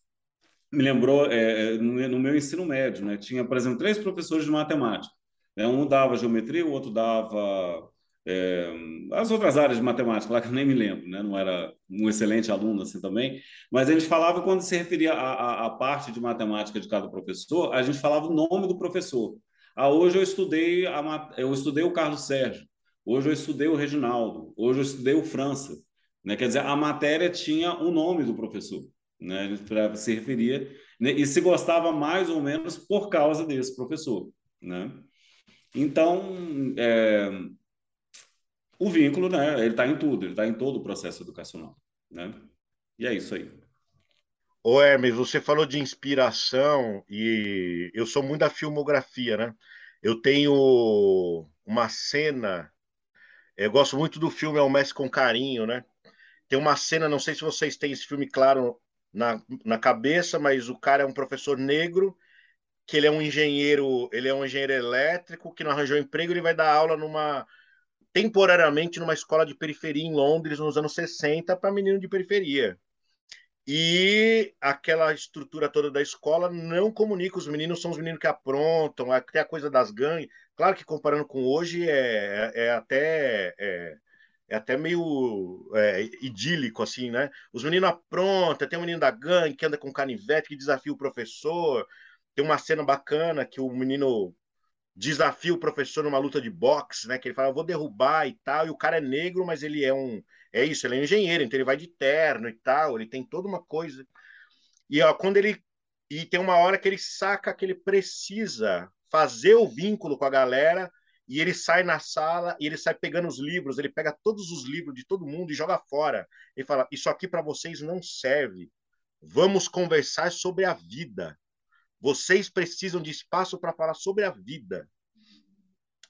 Me lembrou, é, é, no, no meu ensino médio, né? tinha, por exemplo, três professores de matemática. Né? Um dava geometria, o outro dava é, as outras áreas de matemática, lá que eu nem me lembro, né? não era um excelente aluno assim também, mas a gente falava, quando se referia à, à, parte de matemática de cada professor, a gente falava o nome do professor. Ah, hoje eu estudei, a, eu estudei o Carlos Sérgio, hoje eu estudei o Reginaldo, hoje eu estudei o França. Né? Quer dizer, a matéria tinha o nome do professor. Né? A gente se referia, né? e se gostava mais ou menos por causa desse professor. Né? Então, é, o vínculo, né, ele está em tudo, ele está em todo o processo educacional, né? E é isso aí. Ô Hermes, você falou de inspiração e eu sou muito da filmografia, né? Eu tenho uma cena, eu gosto muito do filme É o Mestre com Carinho, né? Tem uma cena, não sei se vocês têm esse filme claro na, na cabeça, mas o cara é um professor negro, que ele é um engenheiro, ele é um engenheiro elétrico que não arranjou emprego, ele vai dar aula numa temporariamente numa escola de periferia em Londres nos anos 60 para menino de periferia. E aquela estrutura toda da escola não comunica. Os meninos são os meninos que aprontam, até a coisa das gangues. Claro que comparando com hoje é, é até. É, é até meio é, idílico, assim, né? Os meninos aprontam, tem um menino da gangue que anda com canivete, que desafia o professor. Tem uma cena bacana que o menino desafia o professor numa luta de boxe, né? Que ele fala, eu vou derrubar e tal, e o cara é negro, mas ele é um. É isso, ele é um engenheiro, então ele vai de terno e tal, ele tem toda uma coisa. E ó, quando ele. E tem uma hora que ele saca que ele precisa fazer o vínculo com a galera, e ele sai na sala e ele sai pegando os livros, ele pega todos os livros de todo mundo e joga fora. Ele fala: Isso aqui para vocês não serve. Vamos conversar sobre a vida. Vocês precisam de espaço para falar sobre a vida.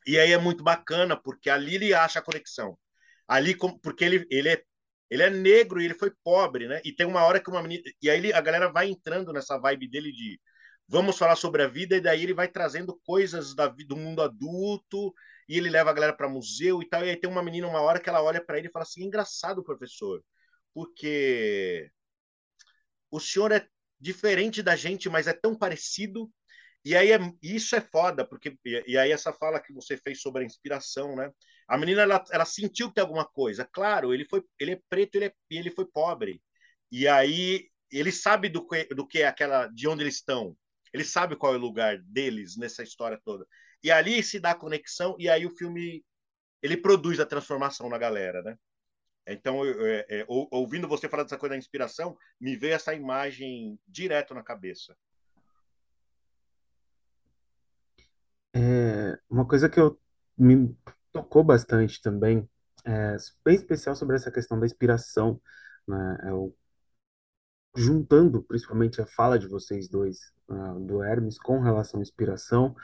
E aí é muito bacana, porque ali ele acha a conexão. Ali, porque ele, ele, é, ele é negro e ele foi pobre, né? E tem uma hora que uma menina. E aí a galera vai entrando nessa vibe dele de vamos falar sobre a vida, e daí ele vai trazendo coisas da, do mundo adulto, e ele leva a galera para museu e tal. E aí tem uma menina, uma hora que ela olha para ele e fala assim: engraçado, professor, porque o senhor é diferente da gente, mas é tão parecido. E aí é, isso é foda, porque e, aí essa fala que você fez sobre a inspiração, né? A menina ela, ela sentiu que tem alguma coisa. Claro, ele foi ele é preto, ele é, ele foi pobre. E aí ele sabe do que, do que é aquela de onde eles estão. Ele sabe qual é o lugar deles nessa história toda. E ali se dá a conexão e aí o filme ele produz a transformação na galera, né? Então, é, é, ouvindo você falar dessa coisa da inspiração, me veio essa imagem direto na cabeça. É, uma coisa que eu, me tocou bastante também, é, bem especial sobre essa questão da inspiração, né? É o, juntando principalmente a fala de vocês dois, uh, do Hermes, com relação à inspiração,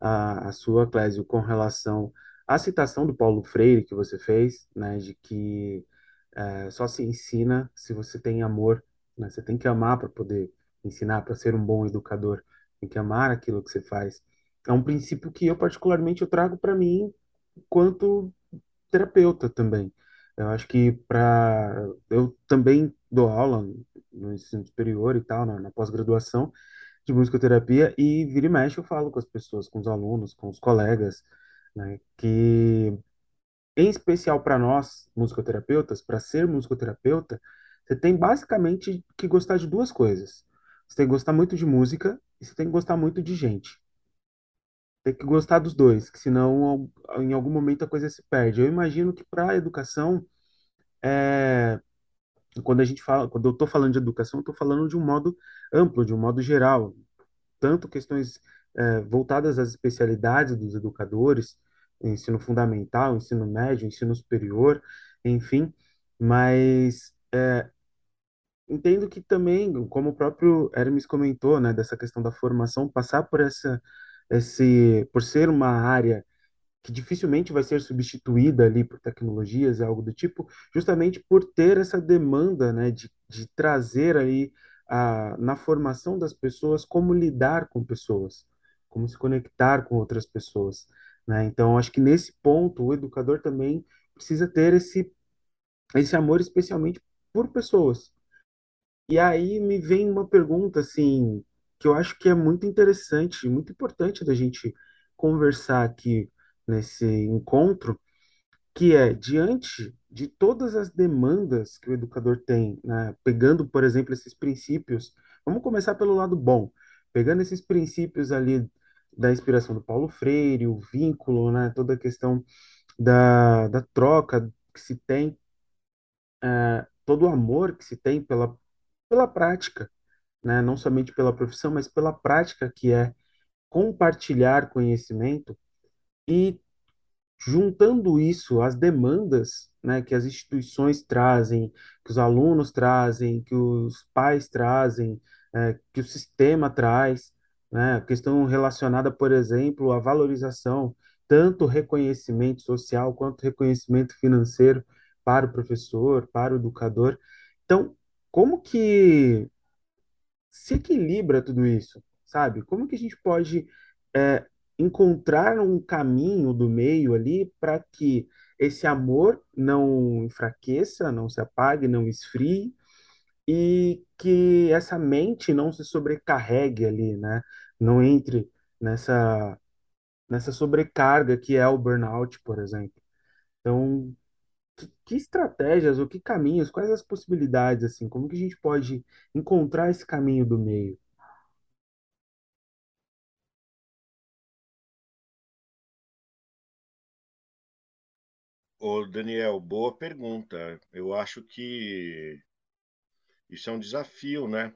a, a sua, Clésio, com relação a citação do Paulo Freire que você fez, né, de que é, só se ensina se você tem amor, né? Você tem que amar para poder ensinar, para ser um bom educador. Tem que amar aquilo que você faz. É um princípio que eu particularmente eu trago para mim quanto terapeuta também. Eu acho que para eu também dou aula no ensino superior e tal, na, na pós-graduação de musicoterapia e vira e mexe eu falo com as pessoas, com os alunos, com os colegas, né, que em especial para nós, musicoterapeutas, para ser musicoterapeuta, você tem basicamente que gostar de duas coisas. Você tem que gostar muito de música e você tem que gostar muito de gente. Tem que gostar dos dois, que senão em algum momento a coisa se perde. Eu imagino que para a educação, é... quando a gente fala, quando eu estou falando de educação, estou falando de um modo amplo, de um modo geral, tanto questões é, voltadas às especialidades dos educadores, ensino fundamental, ensino médio, ensino superior, enfim, mas é, entendo que também, como o próprio Hermes comentou, né, dessa questão da formação, passar por essa, esse, por ser uma área que dificilmente vai ser substituída ali por tecnologias e algo do tipo, justamente por ter essa demanda, né, de, de trazer aí a, na formação das pessoas como lidar com pessoas, como se conectar com outras pessoas. Né? Então, acho que nesse ponto, o educador também precisa ter esse, esse amor especialmente por pessoas. E aí me vem uma pergunta, assim, que eu acho que é muito interessante, muito importante da gente conversar aqui nesse encontro, que é diante de todas as demandas que o educador tem, né? Pegando, por exemplo, esses princípios, vamos começar pelo lado bom, pegando esses princípios ali da inspiração do Paulo Freire, o vínculo, né? Toda a questão da, da troca que se tem, é, todo o amor que se tem pela, pela prática, né? Não somente pela profissão, mas pela prática que é compartilhar conhecimento e juntando isso às demandas, né, que as instituições trazem, que os alunos trazem, que os pais trazem, é, que o sistema traz, né, questão relacionada, por exemplo, à valorização, tanto reconhecimento social quanto reconhecimento financeiro para o professor, para o educador. Então, como que se equilibra tudo isso, sabe? Como que a gente pode é, encontrar um caminho do meio ali para que esse amor não enfraqueça, não se apague, não esfrie e que essa mente não se sobrecarregue ali, né? Não entre nessa nessa sobrecarga que é o burnout, por exemplo. Então, que, que estratégias ou que caminhos, quais as possibilidades assim, como que a gente pode encontrar esse caminho do meio? Ô, Daniel, boa pergunta. Eu acho que isso é um desafio, né?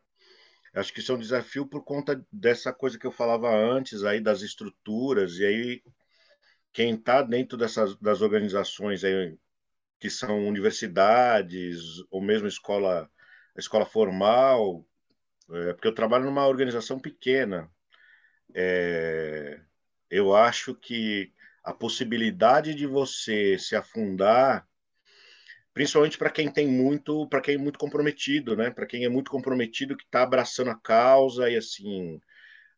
Acho que isso é um desafio por conta dessa coisa que eu falava antes aí das estruturas e aí quem está dentro dessas das organizações aí que são universidades ou mesmo escola escola formal, é, porque eu trabalho numa organização pequena. É, eu acho que a possibilidade de você se afundar, principalmente para quem tem muito, para quem é muito comprometido, né? Para quem é muito comprometido, que está abraçando a causa e assim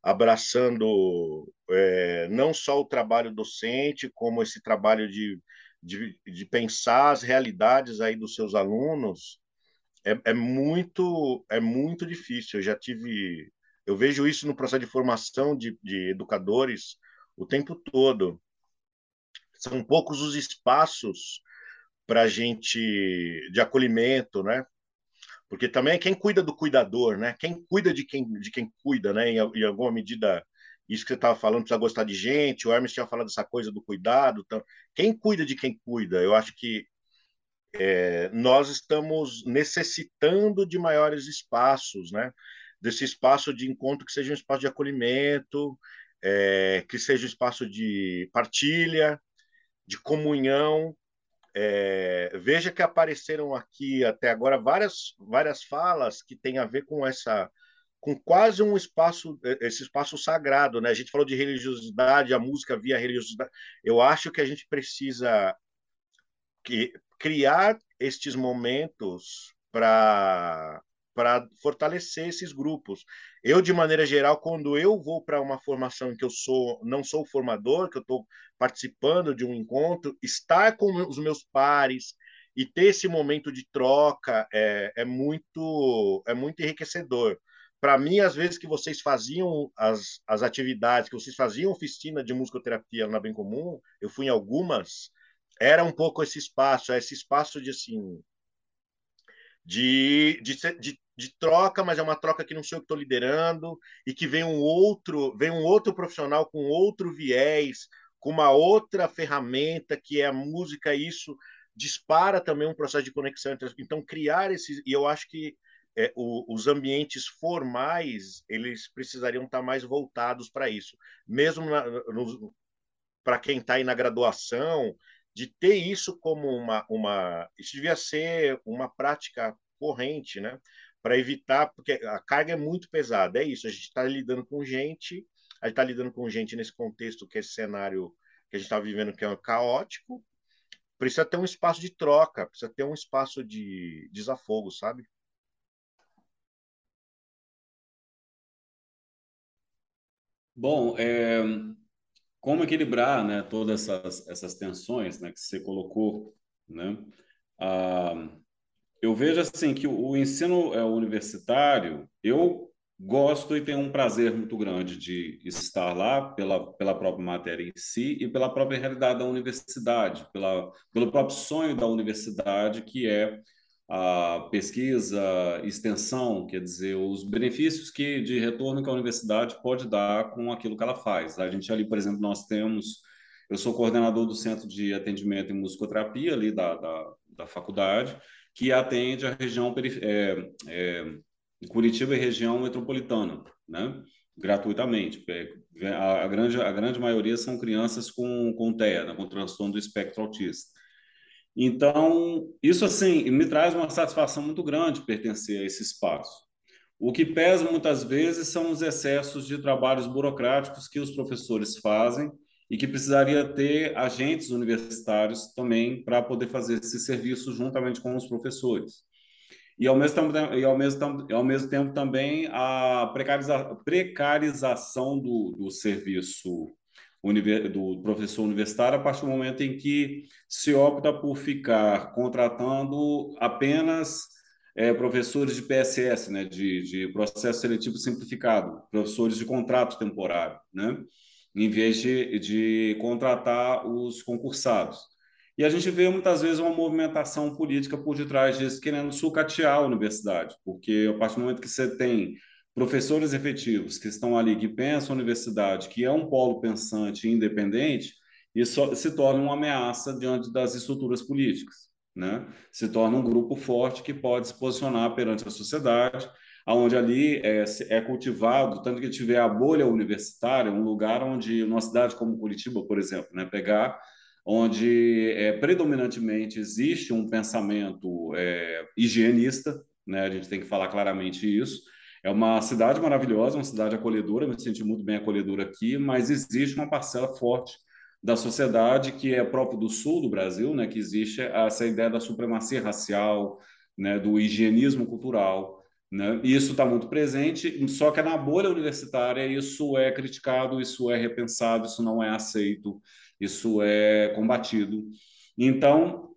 abraçando é, não só o trabalho docente, como esse trabalho de, de, de pensar as realidades aí dos seus alunos, é, é, muito é muito difícil. Eu já tive, eu vejo isso no processo de formação de, de educadores o tempo todo são poucos os espaços para gente de acolhimento, né? Porque também é quem cuida do cuidador, né? Quem cuida de quem de quem cuida, né? Em, em alguma medida isso que você estava falando precisa gostar de gente. O Hermes tinha falado dessa coisa do cuidado. Então, quem cuida de quem cuida? Eu acho que é, nós estamos necessitando de maiores espaços, né? Desse espaço de encontro que seja um espaço de acolhimento, é, que seja um espaço de partilha, de comunhão. É, veja que apareceram aqui até agora várias, várias falas que têm a ver com essa com quase um espaço esse espaço sagrado, né? A gente falou de religiosidade, a música via religiosidade. Eu acho que a gente precisa que, criar estes momentos para para fortalecer esses grupos. Eu, de maneira geral, quando eu vou para uma formação que eu sou, não sou formador, que eu estou participando de um encontro, estar com os meus pares e ter esse momento de troca é, é muito é muito enriquecedor. Para mim, às vezes que vocês faziam as, as atividades, que vocês faziam oficina de musicoterapia na Bem Comum, eu fui em algumas, era um pouco esse espaço, esse espaço de assim, de, de, de, de troca, mas é uma troca que não sou eu que estou liderando e que vem um outro, vem um outro profissional com outro viés, com uma outra ferramenta que é a música. Isso dispara também um processo de conexão entre então criar esses e eu acho que é, o, os ambientes formais eles precisariam estar mais voltados para isso, mesmo para quem está aí na graduação de ter isso como uma, uma isso devia ser uma prática corrente, né? Para evitar, porque a carga é muito pesada. É isso, a gente está lidando com gente, a gente está lidando com gente nesse contexto que é esse cenário que a gente está vivendo que é caótico. Precisa ter um espaço de troca, precisa ter um espaço de desafogo, sabe? Bom, é, como equilibrar né, todas essas, essas tensões né, que você colocou, né? Ah, eu vejo assim que o, ensino é, universitário, eu gosto e tenho um prazer muito grande de estar lá pela, pela própria matéria em si e pela própria realidade da universidade, pela, pelo próprio sonho da universidade, que é a pesquisa, extensão, quer dizer, os benefícios que de retorno que a universidade pode dar com aquilo que ela faz. A gente ali, por exemplo, nós temos, eu sou coordenador do Centro de Atendimento em Musicoterapia ali da, da, da faculdade, que atende a região é, é, Curitiba e região metropolitana, né? gratuitamente. A, a, grande, a grande maioria são crianças com, com TEA, né? com transtorno do espectro autista. Então, isso assim me traz uma satisfação muito grande pertencer a esse espaço. O que pesa muitas vezes são os excessos de trabalhos burocráticos que os professores fazem e que precisaria ter agentes universitários também para poder fazer esse serviço juntamente com os professores. E ao mesmo tempo, e ao mesmo, ao mesmo tempo também a precariza, precarização do, do serviço do professor universitário a partir do momento em que se opta por ficar contratando apenas é, professores de PSS, né, de, de processo seletivo simplificado, professores de contrato temporário, né, em vez de, de contratar os concursados. E a gente vê muitas vezes uma movimentação política por detrás disso, querendo sucatear a universidade, porque a partir do momento que você tem professores efetivos que estão ali, que pensam a universidade, que é um polo pensante e independente, isso se torna uma ameaça diante das estruturas políticas. Né? Se torna um grupo forte que pode se posicionar perante a sociedade, onde ali é, é cultivado, tanto que tiver a bolha universitária, um lugar onde, numa cidade como Curitiba, por exemplo, né, pegar onde é, predominantemente existe um pensamento é, higienista, né? a gente tem que falar claramente isso. É uma cidade maravilhosa, uma cidade acolhedora, me senti muito bem acolhedora aqui, mas existe uma parcela forte da sociedade que é próprio do sul do Brasil, né, que existe essa ideia da supremacia racial, né, do higienismo cultural, né, isso está muito presente, só que na bolha universitária isso é criticado, isso é repensado, isso não é aceito, isso é combatido. Então,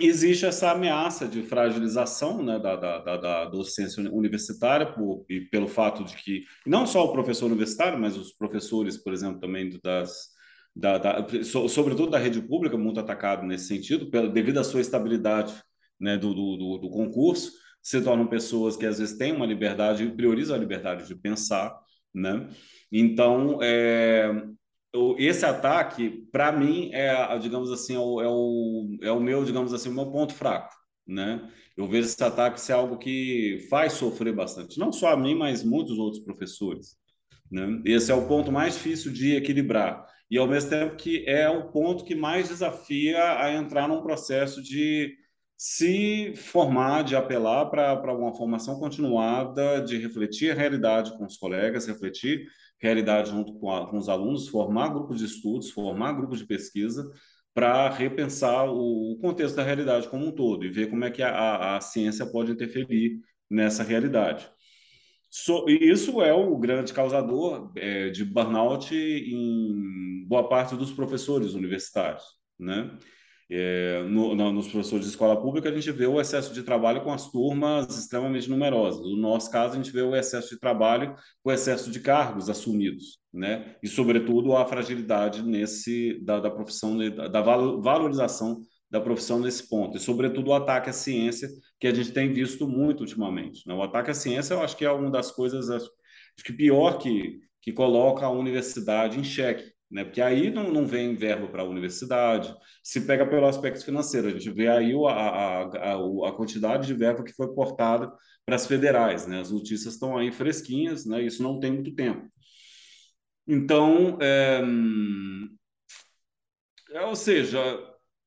existe essa ameaça de fragilização né, da, da, da, da, docência universitária por, e pelo fato de que não só o professor universitário, mas os professores, por exemplo, também das da, da, sobretudo da rede pública, muito atacado nesse sentido, pela, devido à sua estabilidade né, do, do, do, concurso, se tornam pessoas que às vezes têm uma liberdade, priorizam a liberdade de pensar, né? Então, é, esse ataque, para mim, é, digamos assim, é o, é o, é o meu, digamos assim, o meu ponto fraco, né? Eu vejo esse ataque ser algo que faz sofrer bastante, não só a mim, mas muitos outros professores, né? Esse é o ponto mais difícil de equilibrar e ao mesmo tempo que é o ponto que mais desafia a entrar num processo de se formar, de apelar para uma formação continuada, de refletir a realidade com os colegas, refletir realidade junto com, a, com os alunos, formar grupos de estudos, formar grupos de pesquisa para repensar o, o, contexto da realidade como um todo e ver como é que a, a, a ciência pode interferir nessa realidade. So, isso é o grande causador é, de burnout em boa parte dos professores universitários, né? É, no, no, nos professores de escola pública, a gente vê o excesso de trabalho com as turmas extremamente numerosas. No nosso caso, a gente vê o excesso de trabalho com o excesso de cargos assumidos, né? E, sobretudo, a fragilidade nesse da, da profissão, da valorização da profissão nesse ponto. E, sobretudo, o ataque à ciência, que a gente tem visto muito ultimamente. Né? O ataque à ciência, eu acho que é uma das coisas acho que pior que, que coloca a universidade em xeque né? Porque aí não, não vem verbo para a universidade, se pega pelo aspecto financeiro, a gente vê aí a, a, a, a quantidade de verbo que foi cortada para as federais, né? As notícias estão aí fresquinhas, né? Isso não tem muito tempo. Então, é, é, ou seja,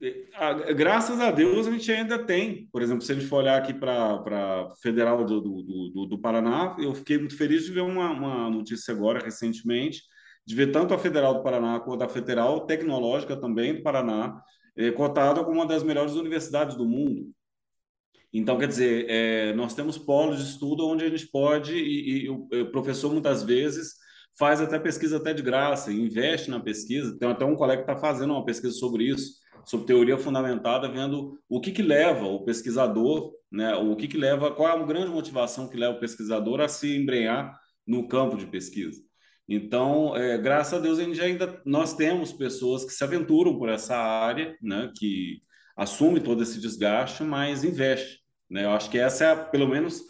é, graças a Deus a gente ainda tem, por exemplo, se a gente for olhar aqui para a Federal do, do, do, do, Paraná, eu fiquei muito feliz de ver uma, uma notícia agora, recentemente, de ver tanto a Federal do Paraná quanto a Federal Tecnológica também do Paraná, é, cotada como uma das melhores universidades do mundo. Então, quer dizer, é, nós temos polos de estudo onde a gente pode, e, e o professor muitas vezes faz até pesquisa até de graça, investe na pesquisa. Tem até um colega que está fazendo uma pesquisa sobre isso, sobre teoria fundamentada, vendo o que, que leva o pesquisador, né, o que, que leva, qual é a grande motivação que leva o pesquisador a se embrenhar no campo de pesquisa. Então, é, graças a Deus, a gente ainda nós temos pessoas que se aventuram por essa área, né, que assume todo esse desgaste, mas investe. Né? Eu acho que essa é, pelo menos,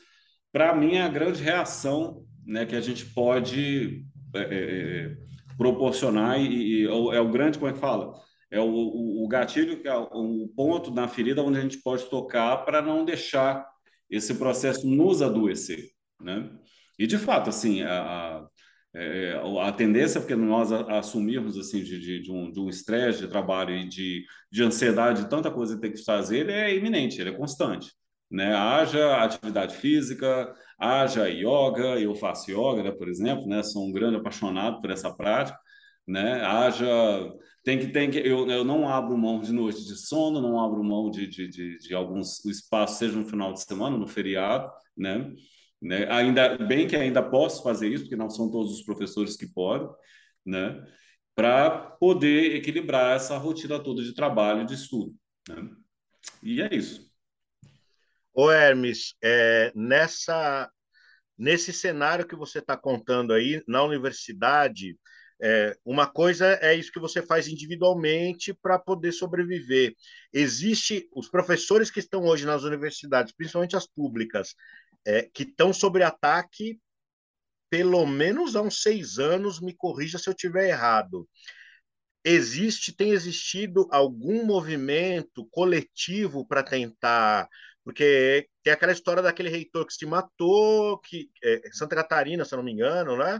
para mim, a grande reação né, que a gente pode é, é, é proporcionar e, e, é o grande, como é que fala? É o, o, o gatilho, que é o ponto na ferida onde a gente pode tocar para não deixar esse processo nos adoecer, né? E de fato, assim, a, a, é, a tendência, porque nós assumirmos assim de, de, de um de um estresse de trabalho e de, de ansiedade, de tanta coisa que tem que fazer, ele é iminente, ele é constante, né? Haja atividade física, haja yoga, eu faço yoga, né, por exemplo, né? Sou um grande apaixonado por essa prática, né? Haja tem que tem que eu, eu não abro mão de noite de sono, não abro mão de, de, de, de alguns espaços, seja no final de semana, no feriado, né? Né? Ainda bem que ainda posso fazer isso, porque não são todos os professores que podem, né? Para poder equilibrar essa rotina toda de trabalho e de estudo, né? E é isso. Ô Hermes, é, nessa nesse cenário que você está contando aí na universidade, é, uma coisa é isso que você faz individualmente para poder sobreviver. Existe os professores que estão hoje nas universidades, principalmente as públicas, é, que estão sob ataque pelo menos há uns seis anos. Me corrija se eu estiver errado. Existe, tem existido algum movimento coletivo para tentar porque tem aquela história daquele reitor que se matou, que é, Santa Catarina, se eu não me engano, né?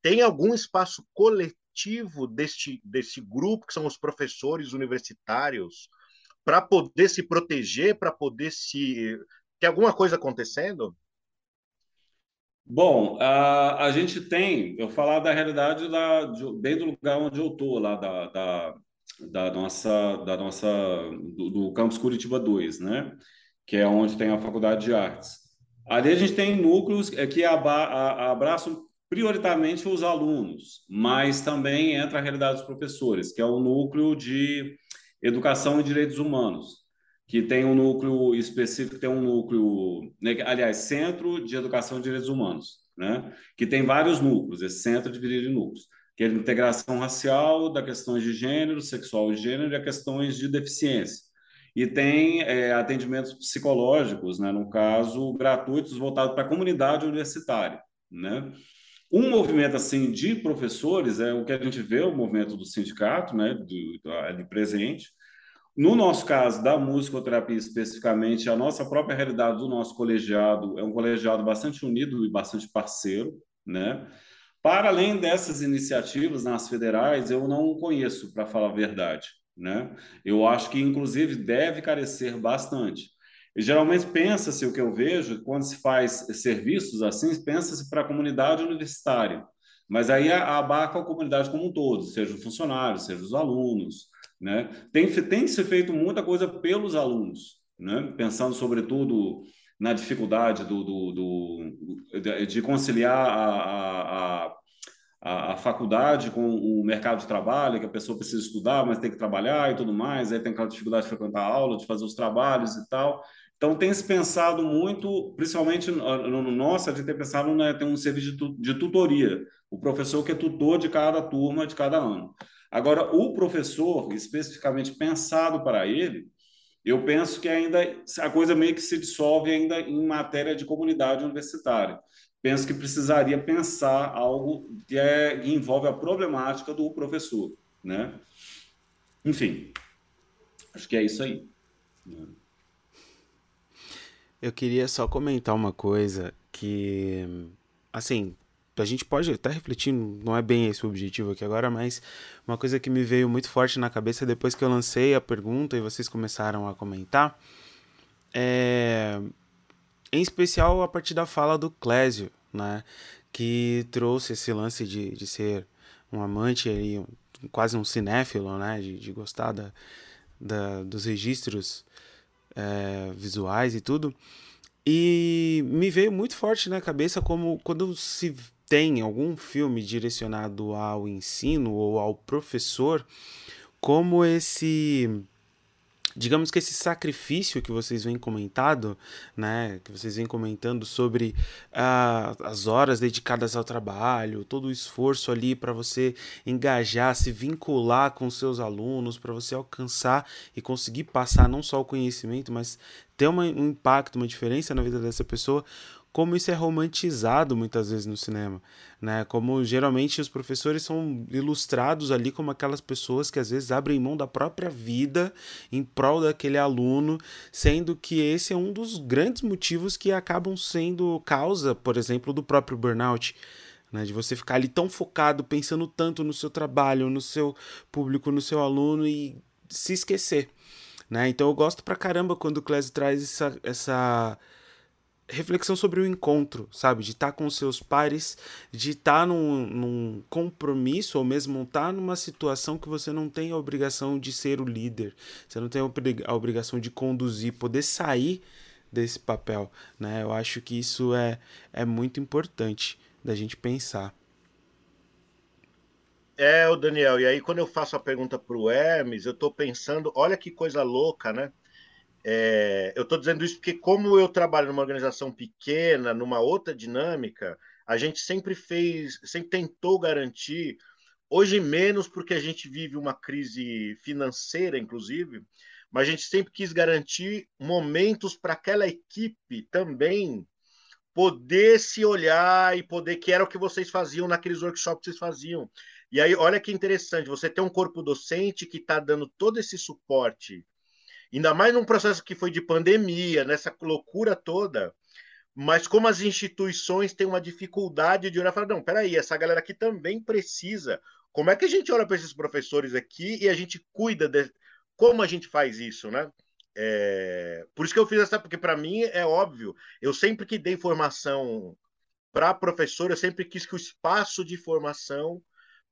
Tem algum espaço coletivo deste, desse grupo, que são os professores universitários, para poder se proteger, para poder se. Tem alguma coisa acontecendo? Bom, a, a gente tem, eu falar da realidade lá, de, bem do lugar onde eu estou, lá da, da, da, nossa, da nossa do, do campus Curitiba 2, né? Que é onde tem a Faculdade de Artes. Ali a gente tem núcleos que abraçam prioritariamente os alunos, mas também entra a realidade dos professores, que é o núcleo de educação e direitos humanos, que tem um núcleo específico, tem um núcleo, né, aliás, Centro de Educação e Direitos Humanos, né, que tem vários núcleos, esse centro é dividido em núcleos, que é a integração racial, da questões de gênero, sexual e gênero e a questões de deficiência. E tem é, atendimentos psicológicos, né, no caso, gratuitos voltados para a comunidade universitária, né? Um movimento assim de professores é o que a gente vê, o movimento do sindicato, né, de, de presente. No nosso caso, da musicoterapia especificamente, a nossa própria realidade do nosso colegiado é um colegiado bastante unido e bastante parceiro, né? Para além dessas iniciativas nas federais, eu não conheço, para falar a verdade, né? Eu acho que, inclusive, deve carecer bastante. E geralmente pensa-se o que eu vejo, quando se faz serviços assim, pensa-se para a comunidade universitária. Mas aí abarca a comunidade como um todo, seja os funcionários, seja os alunos. Né? Tem, tem se feito muita coisa pelos alunos, né? pensando sobretudo na dificuldade do, do, do de, conciliar a, a, a, a, faculdade com o mercado de trabalho, que a pessoa precisa estudar, mas tem que trabalhar e tudo mais, aí tem aquela dificuldade de frequentar a aula, de fazer os trabalhos e tal. Então, tem se pensado muito, principalmente no, no nosso, a gente tem pensado né, tem um serviço de, de tutoria, o professor que é tutor de cada turma, de cada ano. Agora, o professor, especificamente pensado para ele, eu penso que ainda a coisa meio que se dissolve ainda em matéria de comunidade universitária. Penso que precisaria pensar algo que, é, que envolve a problemática do professor, né? Enfim, acho que é isso aí. Eu queria só comentar uma coisa que, assim, a gente pode até refletir, não é bem esse o objetivo aqui agora, mas uma coisa que me veio muito forte na cabeça depois que eu lancei a pergunta e vocês começaram a comentar, é, em especial a partir da fala do Clésio, né, que trouxe esse lance de, de ser um amante ali, um, quase um cinéfilo, né, de, de gostar da, da, dos registros é, visuais e tudo. E me veio muito forte na cabeça como quando se tem algum filme direcionado ao ensino ou ao professor, como esse digamos que esse sacrifício que vocês vêm comentado, né, que vocês vêm comentando sobre uh, as horas dedicadas ao trabalho, todo o esforço ali para você engajar, se vincular com seus alunos, para você alcançar e conseguir passar não só o conhecimento, mas ter uma, um impacto, uma diferença na vida dessa pessoa como isso é romantizado muitas vezes no cinema, né? Como geralmente os professores são ilustrados ali como aquelas pessoas que às vezes abrem mão da própria vida em prol daquele aluno, sendo que esse é um dos grandes motivos que acabam sendo causa, por exemplo, do próprio burnout. Né, de você ficar ali tão focado, pensando tanto no seu trabalho, no seu público, no seu aluno e se esquecer. Né? Então eu gosto pra caramba quando o Clésio traz essa, essa reflexão sobre o encontro, sabe? De estar tá com seus pares, de estar tá num, num, compromisso ou mesmo estar tá numa situação que você não tem a obrigação de ser o líder, você não tem a obrigação de conduzir, poder sair desse papel, né? Eu acho que isso é, é muito importante da gente pensar. É, o Daniel, e aí quando eu faço a pergunta para o Hermes, eu estou pensando, olha que coisa louca, né? É, eu estou dizendo isso porque, como eu trabalho numa organização pequena, numa outra dinâmica, a gente sempre fez, sempre tentou garantir, hoje menos porque a gente vive uma crise financeira, inclusive, mas a gente sempre quis garantir momentos para aquela equipe também poder se olhar e poder, que era o que vocês faziam naqueles workshops que vocês faziam. E aí, olha que interessante, você tem um corpo docente que está dando todo esse suporte ainda mais num processo que foi de pandemia, nessa loucura toda, mas como as instituições têm uma dificuldade de olhar e falar, não, peraí, essa galera aqui também precisa. Como é que a gente olha para esses professores aqui e a gente cuida de como a gente faz isso, né? É... Por isso que eu fiz essa, porque para mim é óbvio, eu sempre que dei formação para professor, eu sempre quis que o espaço de formação,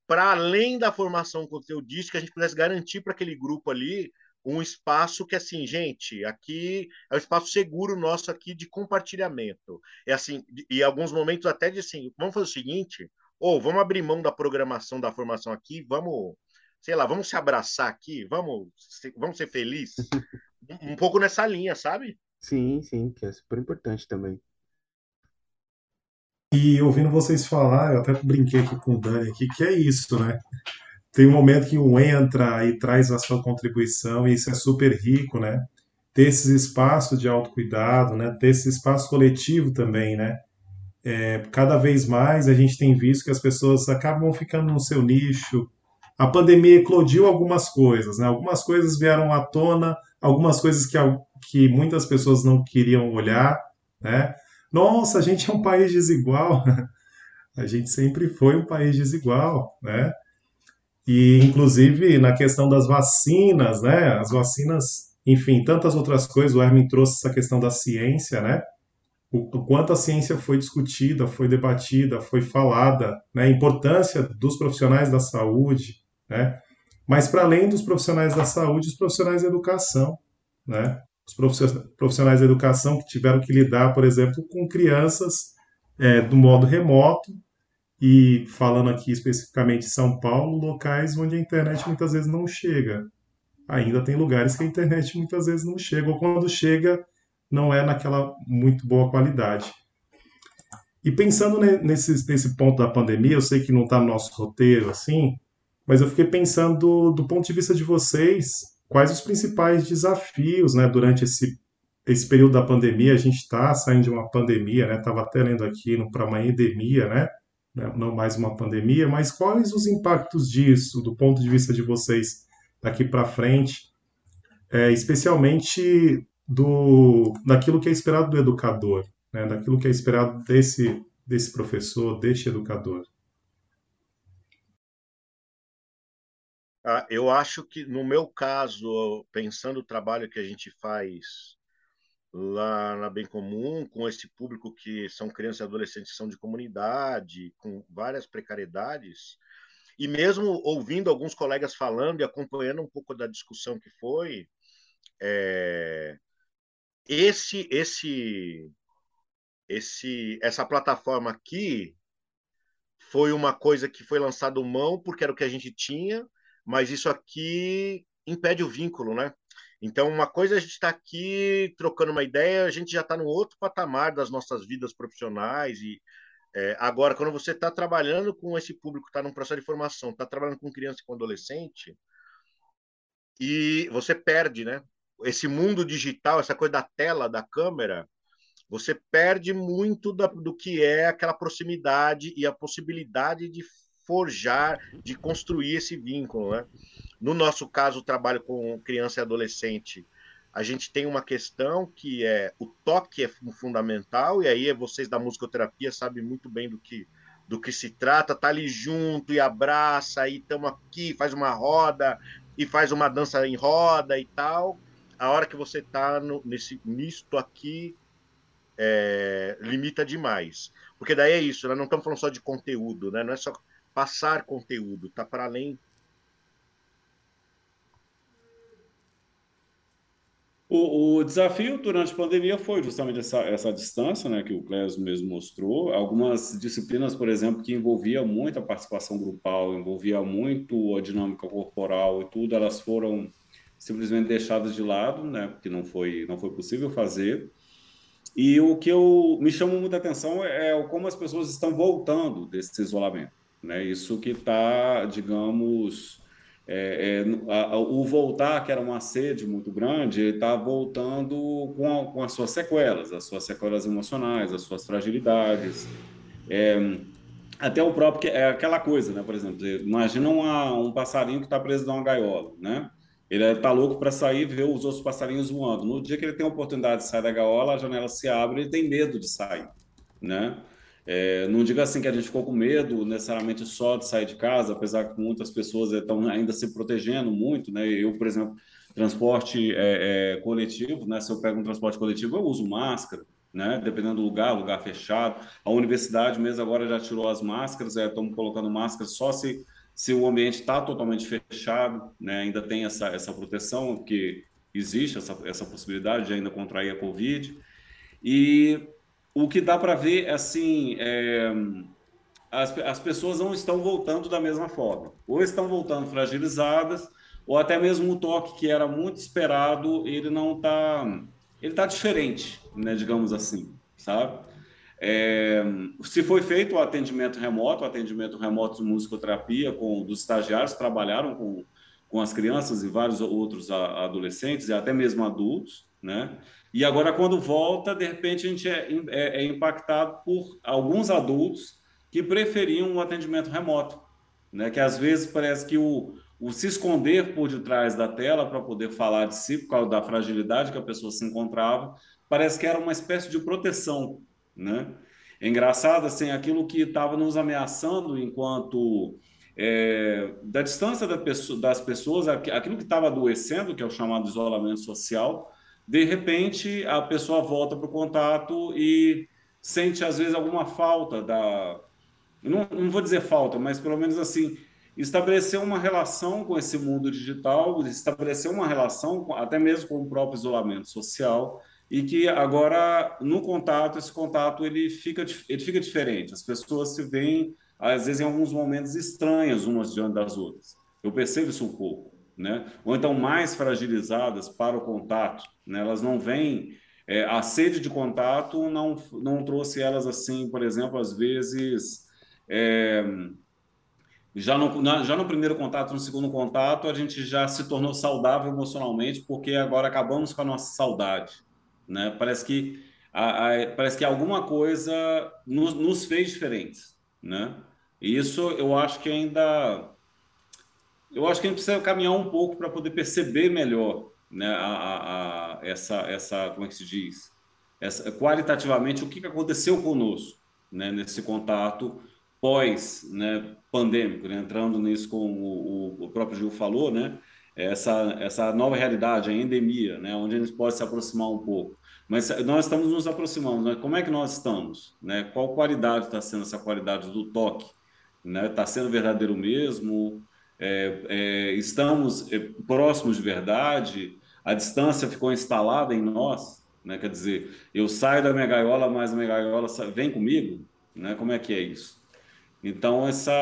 para além da formação conteudística, a gente pudesse garantir para aquele grupo ali um espaço que, assim, gente, aqui é um espaço seguro nosso aqui de compartilhamento. É assim, e em alguns momentos até de assim, vamos fazer o seguinte, ou vamos abrir mão da programação da formação aqui, vamos, sei lá, vamos se abraçar aqui, vamos, vamos ser felizes. um pouco nessa linha, sabe? Sim, sim, que é super importante também. E ouvindo vocês falar, eu até brinquei aqui com o Dani aqui, que é isso, né? Tem um momento que um entra e traz a sua contribuição, e isso é super rico, né? Ter esses espaços de autocuidado, né? Ter esse espaço coletivo também, né? É, cada vez mais a gente tem visto que as pessoas acabam ficando no seu nicho. A pandemia eclodiu algumas coisas, né? Algumas coisas vieram à tona, algumas coisas que, que muitas pessoas não queriam olhar, né? Nossa, a gente é um país desigual. a gente sempre foi um país desigual, né? E, inclusive, na questão das vacinas, né? As vacinas, enfim, tantas outras coisas, o Hermin trouxe essa questão da ciência, né? O, o quanto a ciência foi discutida, foi debatida, foi falada, né? A importância dos profissionais da saúde, né? Mas, para além dos profissionais da saúde, os profissionais da educação, né? Os profissionais da educação que tiveram que lidar, por exemplo, com crianças é, do modo remoto, e falando aqui especificamente São Paulo, locais onde a internet muitas vezes não chega. Ainda tem lugares que a internet muitas vezes não chega, ou quando chega, não é naquela muito boa qualidade. E pensando nesse, nesse ponto da pandemia, eu sei que não está no nosso roteiro assim, mas eu fiquei pensando do ponto de vista de vocês, quais os principais desafios né, durante esse, esse período da pandemia? A gente está saindo de uma pandemia, né? Estava até lendo aqui para uma endemia, né? Né, não mais uma pandemia, mas quais os impactos disso, do ponto de vista de vocês daqui para frente, é, especialmente do daquilo que é esperado do educador, né, daquilo que é esperado desse desse professor, deste educador. Ah, eu acho que no meu caso, pensando o trabalho que a gente faz lá na Bem Comum, com esse público que são crianças e adolescentes que são de comunidade, com várias precariedades, e mesmo ouvindo alguns colegas falando e acompanhando um pouco da discussão que foi, é, esse, esse, esse, essa plataforma aqui foi uma coisa que foi lançada mão porque era o que a gente tinha, mas isso aqui impede o vínculo, né? Então, uma coisa é a gente está aqui trocando uma ideia, a gente já está no outro patamar das nossas vidas profissionais e é, agora, quando você está trabalhando com esse público, está num processo de formação, está trabalhando com criança e com adolescente, e você perde, né? Esse mundo digital, essa coisa da tela, da câmera, você perde muito da, do que é aquela proximidade e a possibilidade de forjar, de construir esse vínculo, né? No nosso caso, o trabalho com criança e adolescente, a gente tem uma questão que é o toque é fundamental, e aí vocês da musicoterapia sabem muito bem do que, do que se trata, tá ali junto e abraça, e estamos aqui, faz uma roda, e faz uma dança em roda e tal. A hora que você tá nesse misto aqui, é, limita demais. Porque daí é isso, nós não estamos falando só de conteúdo, né? não é só passar conteúdo, tá para além O, o, desafio durante a pandemia foi justamente essa, essa distância, né, que o Clésio mesmo mostrou. Algumas disciplinas, por exemplo, que envolvia muito a participação grupal, envolvia muito a dinâmica corporal e tudo, elas foram simplesmente deixadas de lado, né, porque não foi, não foi possível fazer. E o que eu, me chama muita atenção é como as pessoas estão voltando desse isolamento. Né? Isso que está, digamos, é, é, a, o voltar, que era uma sede muito grande, ele está voltando com, a, com, as suas sequelas, as suas sequelas emocionais, as suas fragilidades. É, até o próprio, é aquela coisa, né? Por exemplo, imagina uma, um passarinho que está preso numa gaiola, né? Ele está louco para sair e ver os outros passarinhos voando. No dia que ele tem a oportunidade de sair da gaiola, a janela se abre e ele tem medo de sair, né? É, não diga assim que a gente ficou com medo necessariamente só de sair de casa, apesar que muitas pessoas estão ainda se protegendo muito, né? Eu, por exemplo, transporte é, é, coletivo, né? Se eu pego um transporte coletivo, eu uso máscara, né? Dependendo do lugar, lugar fechado. A universidade mesmo agora já tirou as máscaras, estão colocando máscaras só se, se o ambiente está totalmente fechado, né? Ainda tem essa, essa proteção, que existe essa, essa possibilidade de ainda contrair a Covid. E o que dá para ver, assim, é, as, as pessoas não estão voltando da mesma forma. Ou estão voltando fragilizadas, ou até mesmo o toque que era muito esperado, ele não está... Ele está diferente, né, digamos assim, sabe? É, se foi feito o atendimento remoto, o atendimento remoto de musicoterapia com dos estagiários trabalharam com, com as crianças e vários outros adolescentes e até mesmo adultos, né? E agora, quando volta, de repente a gente é, é, é impactado por alguns adultos que preferiam o atendimento remoto, né? Que às vezes parece que o, o se esconder por detrás da tela para poder falar de si, por causa da fragilidade que a pessoa se encontrava, parece que era uma espécie de proteção, né? É engraçado, assim, aquilo que estava nos ameaçando enquanto é, da distância da pessoa, das pessoas, aquilo que estava adoecendo, que é o chamado isolamento social, de repente a pessoa volta para o contato e sente às vezes alguma falta da não, não vou dizer falta mas pelo menos assim estabelecer uma relação com esse mundo digital estabelecer uma relação até mesmo com o próprio isolamento social e que agora no contato esse contato ele fica ele fica diferente as pessoas se veem às vezes em alguns momentos estranhas umas diante das outras eu percebo isso um pouco né? ou então mais fragilizadas para o contato. Né? Elas não vêm. É, a sede de contato não, não trouxe elas assim, por exemplo, às vezes. É, já no, já no primeiro contato, no segundo contato, a gente já se tornou saudável emocionalmente, porque agora acabamos com a nossa saudade. Né? Parece, que, a, a, parece que alguma coisa nos, nos fez diferentes. Né? E isso eu acho que ainda eu acho que a gente precisa caminhar um pouco para poder perceber melhor né, a, a, a, essa, essa, como é que se diz? Essa, qualitativamente, o que aconteceu conosco né, nesse contato pós né, né, entrando nisso com o, o, próprio Gil falou, né, essa, essa nova realidade, a endemia, né, onde a gente pode se aproximar um pouco. Mas nós estamos nos aproximando, né? como é que nós estamos? Né? Qual qualidade está sendo essa qualidade do toque? Está né? Sendo verdadeiro mesmo? é, é, estamos é, próximos de verdade, a distância ficou instalada em nós, né? quer dizer, eu saio da minha gaiola, mas a minha gaiola vem comigo, né? como é que é isso? Então, essa,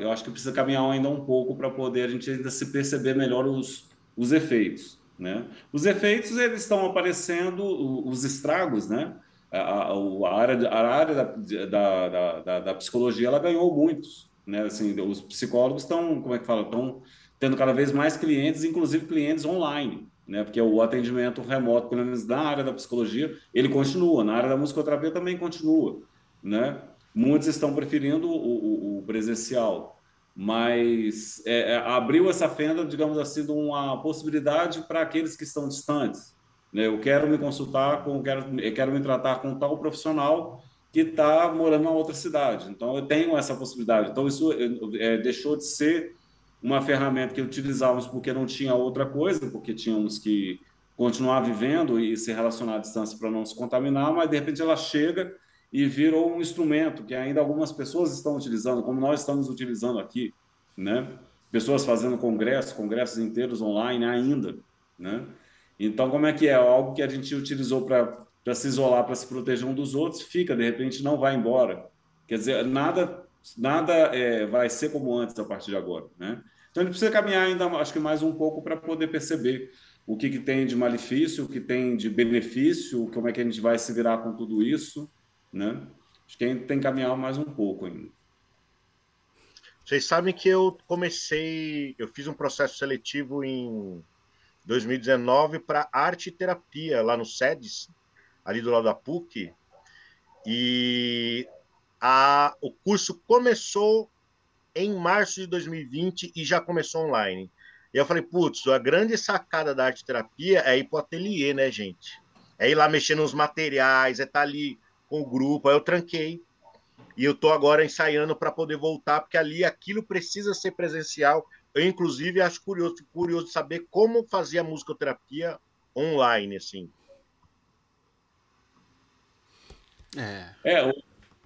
eu acho que precisa caminhar ainda um pouco para poder a gente ainda se perceber melhor os, os efeitos. né? Os efeitos eles estão aparecendo, os estragos, né? A, a, área, a área da, da, da, da, psicologia ela ganhou muitos, né? Assim, os psicólogos estão, como é que fala, estão tendo cada vez mais clientes, inclusive clientes online, né? Porque o atendimento remoto, pelo menos na área da psicologia, ele continua, na área da musicoterapia também continua, né? Muitos estão preferindo o, o, o presencial, mas é, é, abriu essa fenda, digamos assim, de uma possibilidade para aqueles que estão distantes. Né? Eu quero me consultar com, quero, quero me tratar com tal profissional que está morando em outra cidade. Então, eu tenho essa possibilidade. Então, isso é, deixou de ser uma ferramenta que utilizávamos porque não tinha outra coisa, porque tínhamos que continuar vivendo e se relacionar à distância para não se contaminar, mas de repente ela chega e virou um instrumento que ainda algumas pessoas estão utilizando, como nós estamos utilizando aqui, né? Pessoas fazendo congressos, congressos inteiros online ainda, né? Então, como é que é? Algo que a gente utilizou para se isolar, para se proteger um dos outros, fica, de repente não vai embora. Quer dizer, nada nada é, vai ser como antes a partir de agora, né? Então, gente precisa caminhar ainda, acho que mais um pouco para poder perceber o que, que tem de malefício, o que tem de benefício, como é que a gente vai se virar com tudo isso, né? Acho que a gente tem que caminhar mais um pouco ainda. Vocês sabem que eu comecei, eu fiz um processo seletivo em 2019 para arte e terapia lá no SEDES, ali do lado da PUC, e a, o curso começou em março de 2020 e já começou online. E eu falei, putz, a grande sacada da arte terapia é ir para o ateliê, né, gente? É ir lá mexer nos materiais, é estar tá ali com o grupo. Aí eu tranquei. E eu tô agora ensaiando para poder voltar, porque ali aquilo precisa ser presencial. Eu, inclusive, acho curioso, curioso de saber como fazer a musicoterapia online, assim. É. é o,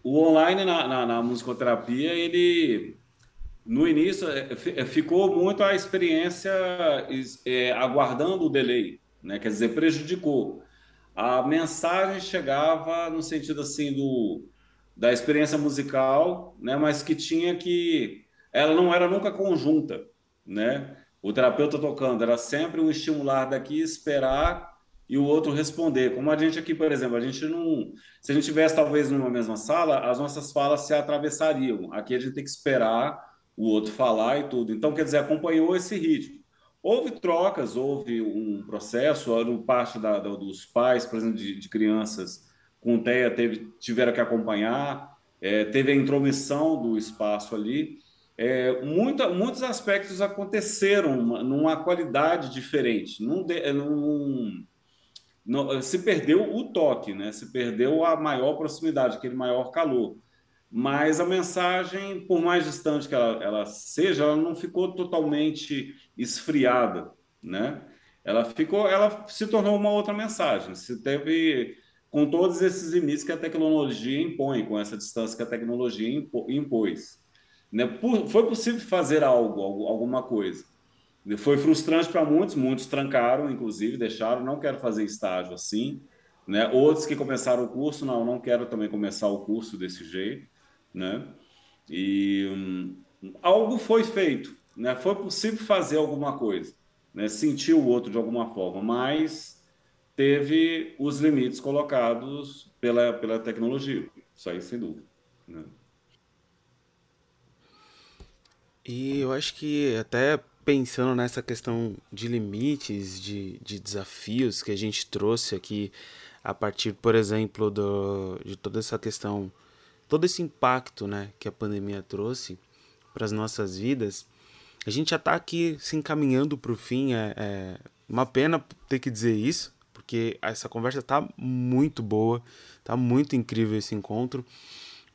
o online na, na, na, musicoterapia, ele no início é, é, ficou muito a experiência é, aguardando o delay, né? Quer dizer, prejudicou a mensagem chegava no sentido assim do da experiência musical, né, mas que tinha que ela não era nunca conjunta, né? O terapeuta tocando era sempre um estimular daqui, esperar e o outro responder. Como a gente aqui, por exemplo, a gente não, se a gente tivesse talvez numa mesma sala, as nossas falas se atravessariam. Aqui a gente tem que esperar o outro falar e tudo. Então, quer dizer, acompanhou esse ritmo. Houve trocas, houve um processo, no parte da, da, dos pais, por exemplo, de, de crianças com TEA teve, tiveram que acompanhar, é, teve a intromissão do espaço ali. É, muita, muitos aspectos aconteceram numa qualidade diferente. Num, num, num, se perdeu o toque, né? se perdeu a maior proximidade, aquele maior calor mas a mensagem, por mais distante que ela, ela, seja, ela não ficou totalmente esfriada, né? Ela ficou, ela se tornou uma outra mensagem. Se teve com todos esses limites que a tecnologia impõe, com essa distância que a tecnologia impôs, né? Por, foi possível fazer algo, alguma coisa. Foi frustrante para muitos, muitos trancaram, inclusive, deixaram, não quero fazer estágio assim, né? Outros que começaram o curso, não, não quero também começar o curso desse jeito né? E hum, algo foi feito, né? Foi possível fazer alguma coisa, né? Sentir o outro de alguma forma, mas teve os limites colocados pela, pela tecnologia, isso aí sem dúvida, né? E eu acho que até pensando nessa questão de limites, de, de desafios que a gente trouxe aqui a partir, por exemplo, do, de toda essa questão todo esse impacto né, que a pandemia trouxe para as nossas vidas, a gente já está aqui se encaminhando para o fim. É, é, uma pena ter que dizer isso, porque essa conversa está muito boa, está muito incrível esse encontro,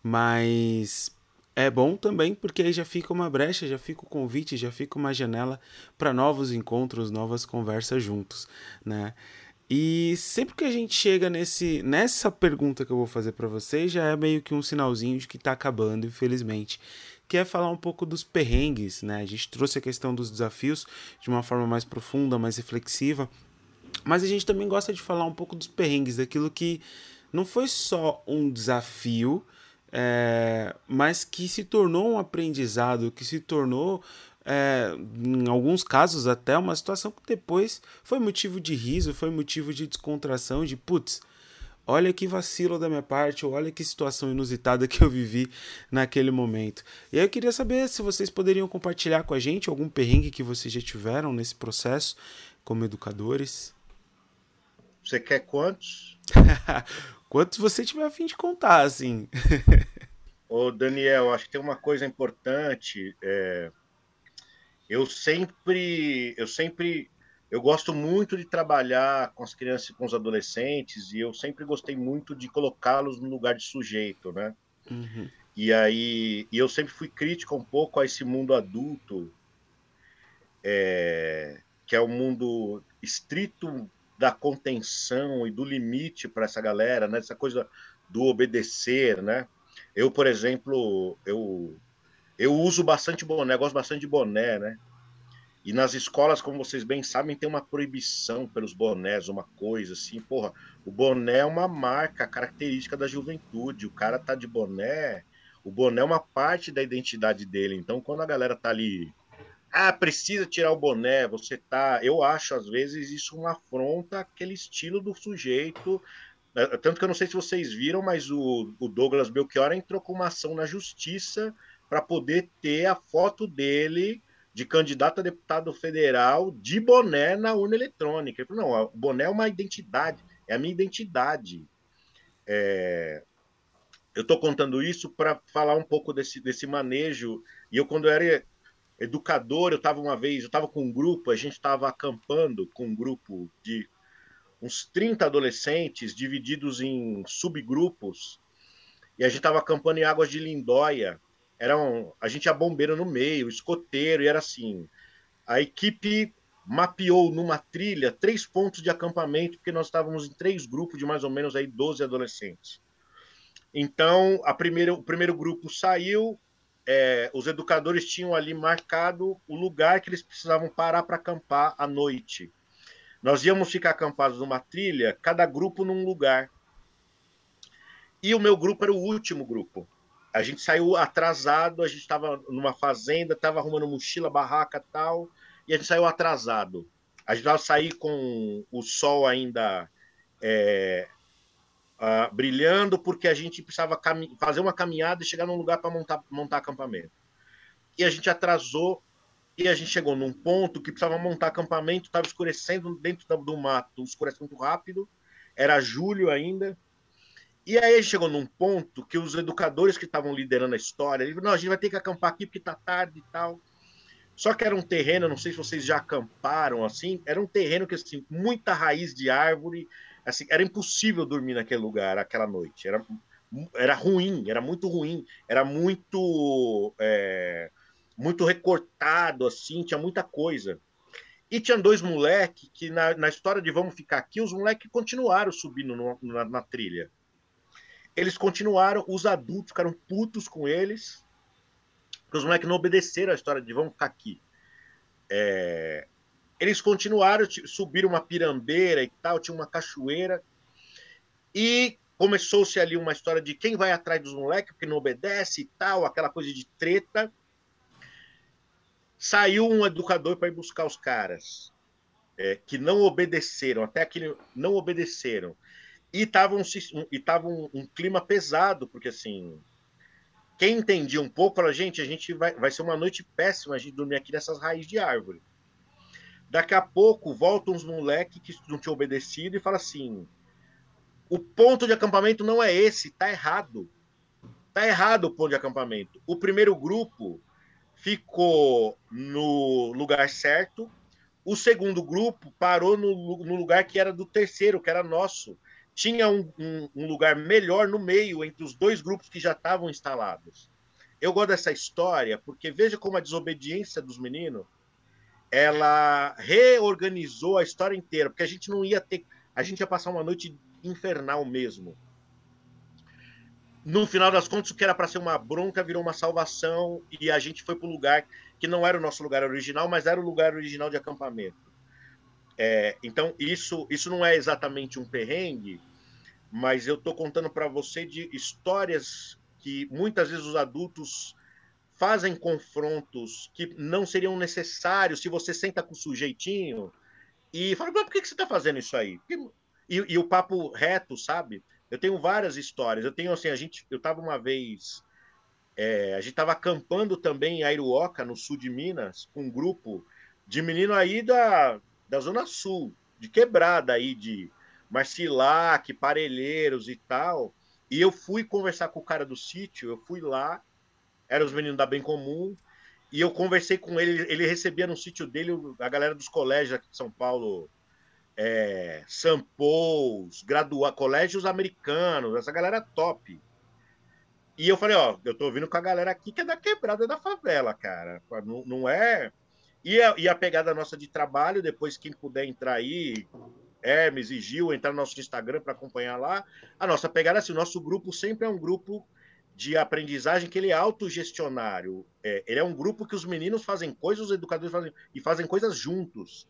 mas é bom também porque aí já fica uma brecha, já fica o convite, já fica uma janela para novos encontros, novas conversas juntos, né? E sempre que a gente chega nesse, nessa pergunta que eu vou fazer para vocês, já é meio que um sinalzinho de que está acabando, infelizmente. Que é falar um pouco dos perrengues, né? A gente trouxe a questão dos desafios de uma forma mais profunda, mais reflexiva. Mas a gente também gosta de falar um pouco dos perrengues, daquilo que não foi só um desafio, é, mas que se tornou um aprendizado, que se tornou é, em alguns casos até, uma situação que depois foi motivo de riso, foi motivo de descontração, de putz, olha que vacilo da minha parte, ou olha que situação inusitada que eu vivi naquele momento. E aí eu queria saber se vocês poderiam compartilhar com a gente algum perrengue que vocês já tiveram nesse processo como educadores. Você quer quantos? quantos você tiver a fim de contar, assim. Ô, Daniel, acho que tem uma coisa importante. É... Eu sempre, eu sempre eu gosto muito de trabalhar com as crianças e com os adolescentes e eu sempre gostei muito de colocá-los no lugar de sujeito, né? Uhum. E aí, e eu sempre fui crítico um pouco a esse mundo adulto, é, que é o um mundo estrito da contenção e do limite para essa galera, né? Essa coisa do obedecer, né? Eu, por exemplo, eu eu uso bastante boné, gosto bastante de boné, né? E nas escolas, como vocês bem sabem, tem uma proibição pelos bonés, uma coisa assim. Porra, o boné é uma marca característica da juventude. O cara tá de boné, o boné é uma parte da identidade dele. Então, quando a galera tá ali, ah, precisa tirar o boné, você tá. Eu acho, às vezes, isso uma afronta aquele estilo do sujeito. É, tanto que eu não sei se vocês viram, mas o, o Douglas Belchior entrou com uma ação na justiça para poder ter a foto dele de candidato a deputado federal de boné na urna eletrônica. Ele falou, não, o boné é uma identidade, é a minha identidade. É... Eu estou contando isso para falar um pouco desse, desse manejo. E eu, quando eu era educador, eu estava uma vez, eu estava com um grupo, a gente estava acampando com um grupo de uns 30 adolescentes divididos em subgrupos, e a gente estava acampando em Águas de Lindóia, eram a gente tinha bombeiro no meio, escoteiro, e era assim. A equipe mapeou numa trilha três pontos de acampamento, porque nós estávamos em três grupos de mais ou menos aí 12 adolescentes. Então, a primeira, o primeiro grupo saiu, é, os educadores tinham ali marcado o lugar que eles precisavam parar para acampar à noite. Nós íamos ficar acampados numa trilha, cada grupo num lugar. E o meu grupo era o último grupo a gente saiu atrasado, a gente estava numa fazenda, estava arrumando mochila, barraca tal, e a gente saiu atrasado. A gente estava sair com o sol ainda é, uh, brilhando, porque a gente precisava fazer uma caminhada e chegar num lugar para montar, montar acampamento. E a gente atrasou, e a gente chegou num ponto que precisava montar acampamento, estava escurecendo dentro do mato, escurece muito rápido, era julho ainda, e aí chegou num ponto que os educadores que estavam liderando a história, eles não, a gente vai ter que acampar aqui porque tá tarde e tal. Só que era um terreno, não sei se vocês já acamparam assim, era um terreno que assim, muita raiz de árvore, assim, era impossível dormir naquele lugar aquela noite. Era, era ruim, era muito ruim, era muito é, muito recortado assim, tinha muita coisa. E tinha dois moleques que na, na história de vamos ficar aqui, os moleques continuaram subindo no, na, na trilha. Eles continuaram, os adultos ficaram putos com eles, porque os moleques não obedeceram a história de vamos ficar aqui. É... Eles continuaram, subiram uma pirambeira e tal, tinha uma cachoeira, e começou-se ali uma história de quem vai atrás dos moleques, porque não obedece e tal, aquela coisa de treta. Saiu um educador para ir buscar os caras é, que não obedeceram, até aquele não obedeceram. E estava um, e tava um, um, clima pesado, porque assim, quem entendia um pouco, falou, gente, a gente vai, vai ser uma noite péssima a gente dormir aqui nessas raízes de árvore. Daqui a pouco voltam uns moleques que não tinham obedecido e fala assim: o ponto de acampamento não é esse, tá errado. Tá errado o ponto de acampamento. O primeiro grupo ficou no lugar certo, o segundo grupo parou no, no lugar que era do terceiro, que era nosso tinha um, um, um, lugar melhor no meio entre os dois grupos que já estavam instalados. Eu gosto dessa história porque veja como a desobediência dos meninos ela reorganizou a história inteira, porque a gente não ia ter, a gente ia passar uma noite infernal mesmo. No final das contas, o que era para ser uma bronca virou uma salvação e a gente foi para o lugar que não era o nosso lugar original, mas era o lugar original de acampamento. É, então, isso, isso não é exatamente um perrengue, mas eu estou contando para você de histórias que muitas vezes os adultos fazem confrontos que não seriam necessários se você senta com o sujeitinho e fala, mas por que, você está fazendo isso aí? E, e, o papo reto, sabe? Eu tenho várias histórias. Eu tenho assim, a gente, eu estava uma vez, é, a gente estava acampando também em Airuoca, no sul de Minas, com um grupo de menino aí da, da Zona Sul, de quebrada aí, de Marcilac, Parelheiros e tal. E eu fui conversar com o cara do sítio, eu fui lá, eram os meninos da Bem Comum, e eu conversei com ele, ele recebia no sítio dele a galera dos colégios aqui de São Paulo, é, Sampous, gradua, colégios americanos, essa galera top. E eu falei, ó, eu tô vindo com a galera aqui que é da quebrada da favela, cara. Não, não é. E a, e a pegada nossa de trabalho, depois quem puder entrar aí, Hermes e Gil, entrar no nosso Instagram para acompanhar lá. A nossa pegada, assim, o nosso grupo sempre é um grupo de aprendizagem que ele é autogestionário. É, ele é um grupo que os meninos fazem coisas, os educadores fazem e fazem coisas juntos.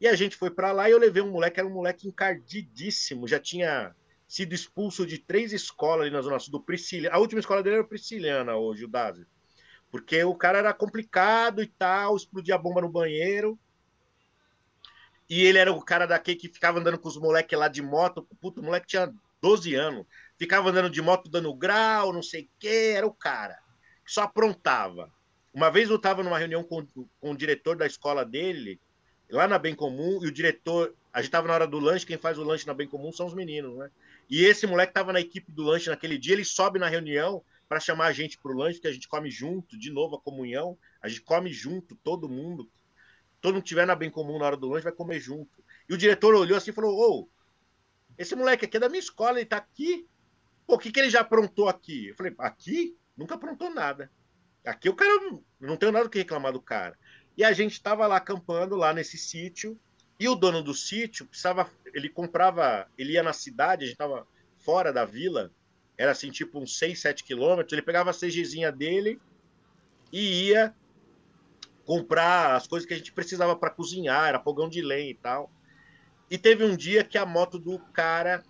E a gente foi para lá e eu levei um moleque, era um moleque encardidíssimo, já tinha sido expulso de três escolas ali na Zona Sul do Prisciliana. A última escola dele era Prisciliana hoje, o Dazi. Porque o cara era complicado e tal, explodia bomba no banheiro. E ele era o cara daquele que ficava andando com os moleques lá de moto. Puto, o moleque tinha 12 anos ficava andando de moto dando grau, não sei o quê, era o cara. Só aprontava. Uma vez eu estava numa reunião com, com o diretor da escola dele, lá na Bem Comum, e o diretor, a gente estava na hora do lanche, quem faz o lanche na Bem Comum são os meninos, né? E esse moleque estava na equipe do lanche naquele dia, ele sobe na reunião para chamar a gente para o lanche, que a gente come junto, de novo a comunhão, a gente come junto, todo mundo. Todo mundo que estiver na Bem Comum na hora do lanche vai comer junto. E o diretor olhou assim e falou: Ô, esse moleque aqui é da minha escola, ele tá aqui. Pô, o que, que ele já aprontou aqui? Eu falei, aqui? Nunca aprontou nada. Aqui o cara não tem nada que reclamar do cara. E a gente estava lá acampando lá nesse sítio e o dono do sítio precisava, ele comprava, ele ia na cidade, a gente estava fora da vila, era assim tipo uns 6, 7 quilômetros, ele pegava a CGzinha dele e ia comprar as coisas que a gente precisava para cozinhar, era fogão de lenha e tal. E teve um dia que a moto do cara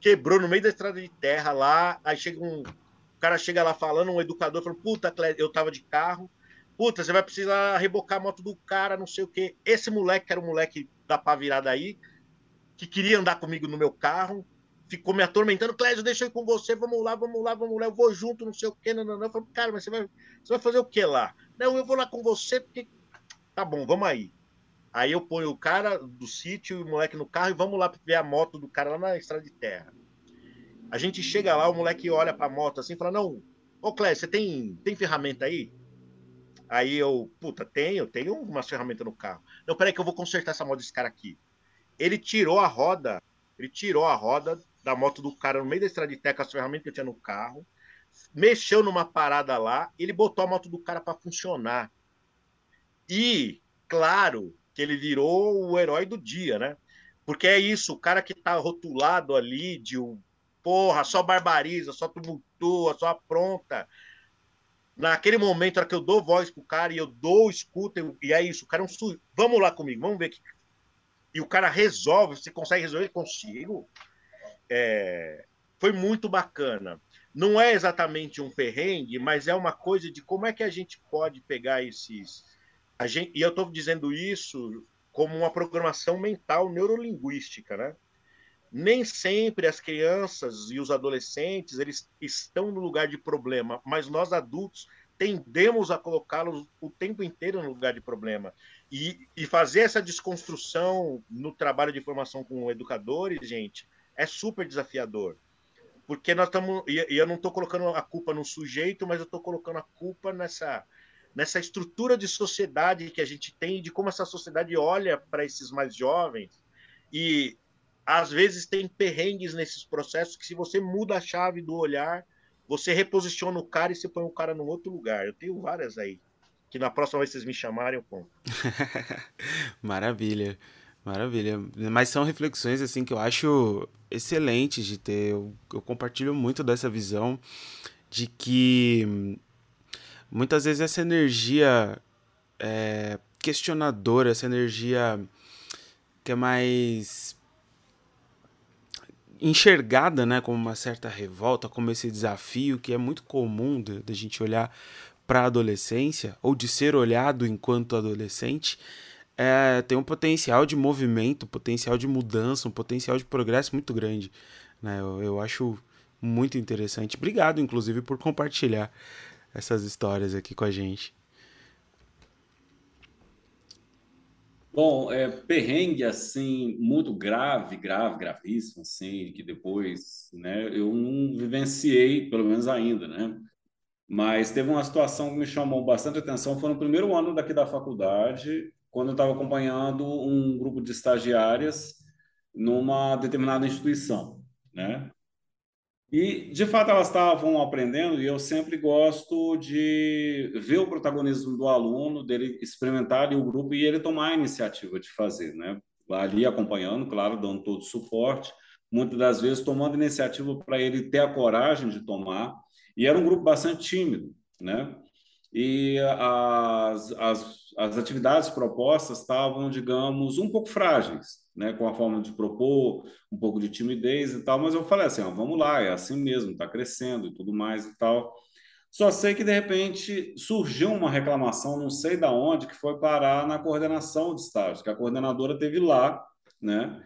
quebrou no meio da estrada de terra lá. Aí chega um. O cara chega lá falando, um educador falou: Puta, eu tava de carro. Puta, você vai precisar rebocar a moto do cara, não sei o quê. Esse moleque, que era um moleque da pá virada aí, que queria andar comigo no meu carro, ficou me atormentando. Clésio, deixa eu ir com você, vamos lá, vamos lá, vamos lá, eu vou junto, não sei o quê. Não, não, não. Eu falei, cara, mas você vai, você vai fazer o quê lá? Não, eu vou lá com você, porque. Tá bom, vamos aí. Aí eu ponho o cara do sítio e o moleque no carro e vamos lá ver a moto do cara lá na estrada de terra. A gente chega lá, o moleque olha pra moto assim e fala: Não, ô Clécio, você tem, tem ferramenta aí? Aí eu, puta, tenho, tenho umas ferramentas no carro. Não, peraí que eu vou consertar essa moto desse cara aqui. Ele tirou a roda, ele tirou a roda da moto do cara no meio da estrada de terra com as ferramentas que eu tinha no carro, mexeu numa parada lá, ele botou a moto do cara para funcionar. E, claro, que ele virou o herói do dia, né? Porque é isso, o cara que tá rotulado ali de um porra, só barbariza, só tumultua, só apronta. Naquele momento, era que eu dou voz pro cara e eu dou escuta, e é isso, o cara é um su... Vamos lá comigo, vamos ver que. E o cara resolve, você consegue resolver? Consigo. É... Foi muito bacana. Não é exatamente um perrengue, mas é uma coisa de como é que a gente pode pegar esses Gente, e eu estou dizendo isso como uma programação mental neurolinguística, né? Nem sempre as crianças e os adolescentes eles estão no lugar de problema, mas nós adultos tendemos a colocá-los o tempo inteiro no lugar de problema. E, e fazer essa desconstrução no trabalho de formação com educadores, gente, é super desafiador. Porque nós estamos. E, eu não estou colocando a culpa no sujeito, mas eu estou colocando a culpa nessa nessa estrutura de sociedade que a gente tem, de como essa sociedade olha para esses mais jovens. E às vezes tem perrengues nesses processos que, se você muda a chave do olhar, você reposiciona o cara e você põe o cara num outro lugar. Eu tenho várias aí. Que na próxima vez vocês me chamarem, eu conto. Maravilha. Maravilha. Mas são reflexões assim que eu acho excelentes de ter. Eu, eu compartilho muito dessa visão de que muitas vezes essa energia é, questionadora, essa energia que é mais enxergada, né, como uma certa revolta, como esse desafio que é muito comum da gente olhar para a adolescência, ou de ser olhado enquanto adolescente, é, tem um potencial de movimento, potencial de mudança, um potencial de progresso muito grande. Né? Eu, eu acho muito interessante. Obrigado, inclusive, por compartilhar essas histórias aqui com a gente. Bom, é, perrengue assim, muito grave, grave, gravíssimo, assim, que depois, né, eu não vivenciei, pelo menos ainda, né? Mas teve uma situação que me chamou bastante atenção, foi no primeiro ano daqui da faculdade, quando eu estava acompanhando um grupo de estagiárias numa determinada instituição, né? E, de fato, elas estavam aprendendo, e eu sempre gosto de ver o protagonismo do aluno, dele experimentar o grupo e ele tomar a iniciativa de fazer, né? Ali acompanhando, claro, dando todo o suporte, muitas das vezes tomando iniciativa para ele ter a coragem de tomar. E era um grupo bastante tímido, né? E as, as, as atividades propostas estavam, digamos, um pouco frágeis, né, com a forma de propor, um pouco de timidez e tal, mas eu falei assim, ó, vamos lá, é assim mesmo, está crescendo e tudo mais e tal. Só sei que de repente surgiu uma reclamação, não sei da onde, que foi parar na coordenação de estágio, que a coordenadora teve lá, né?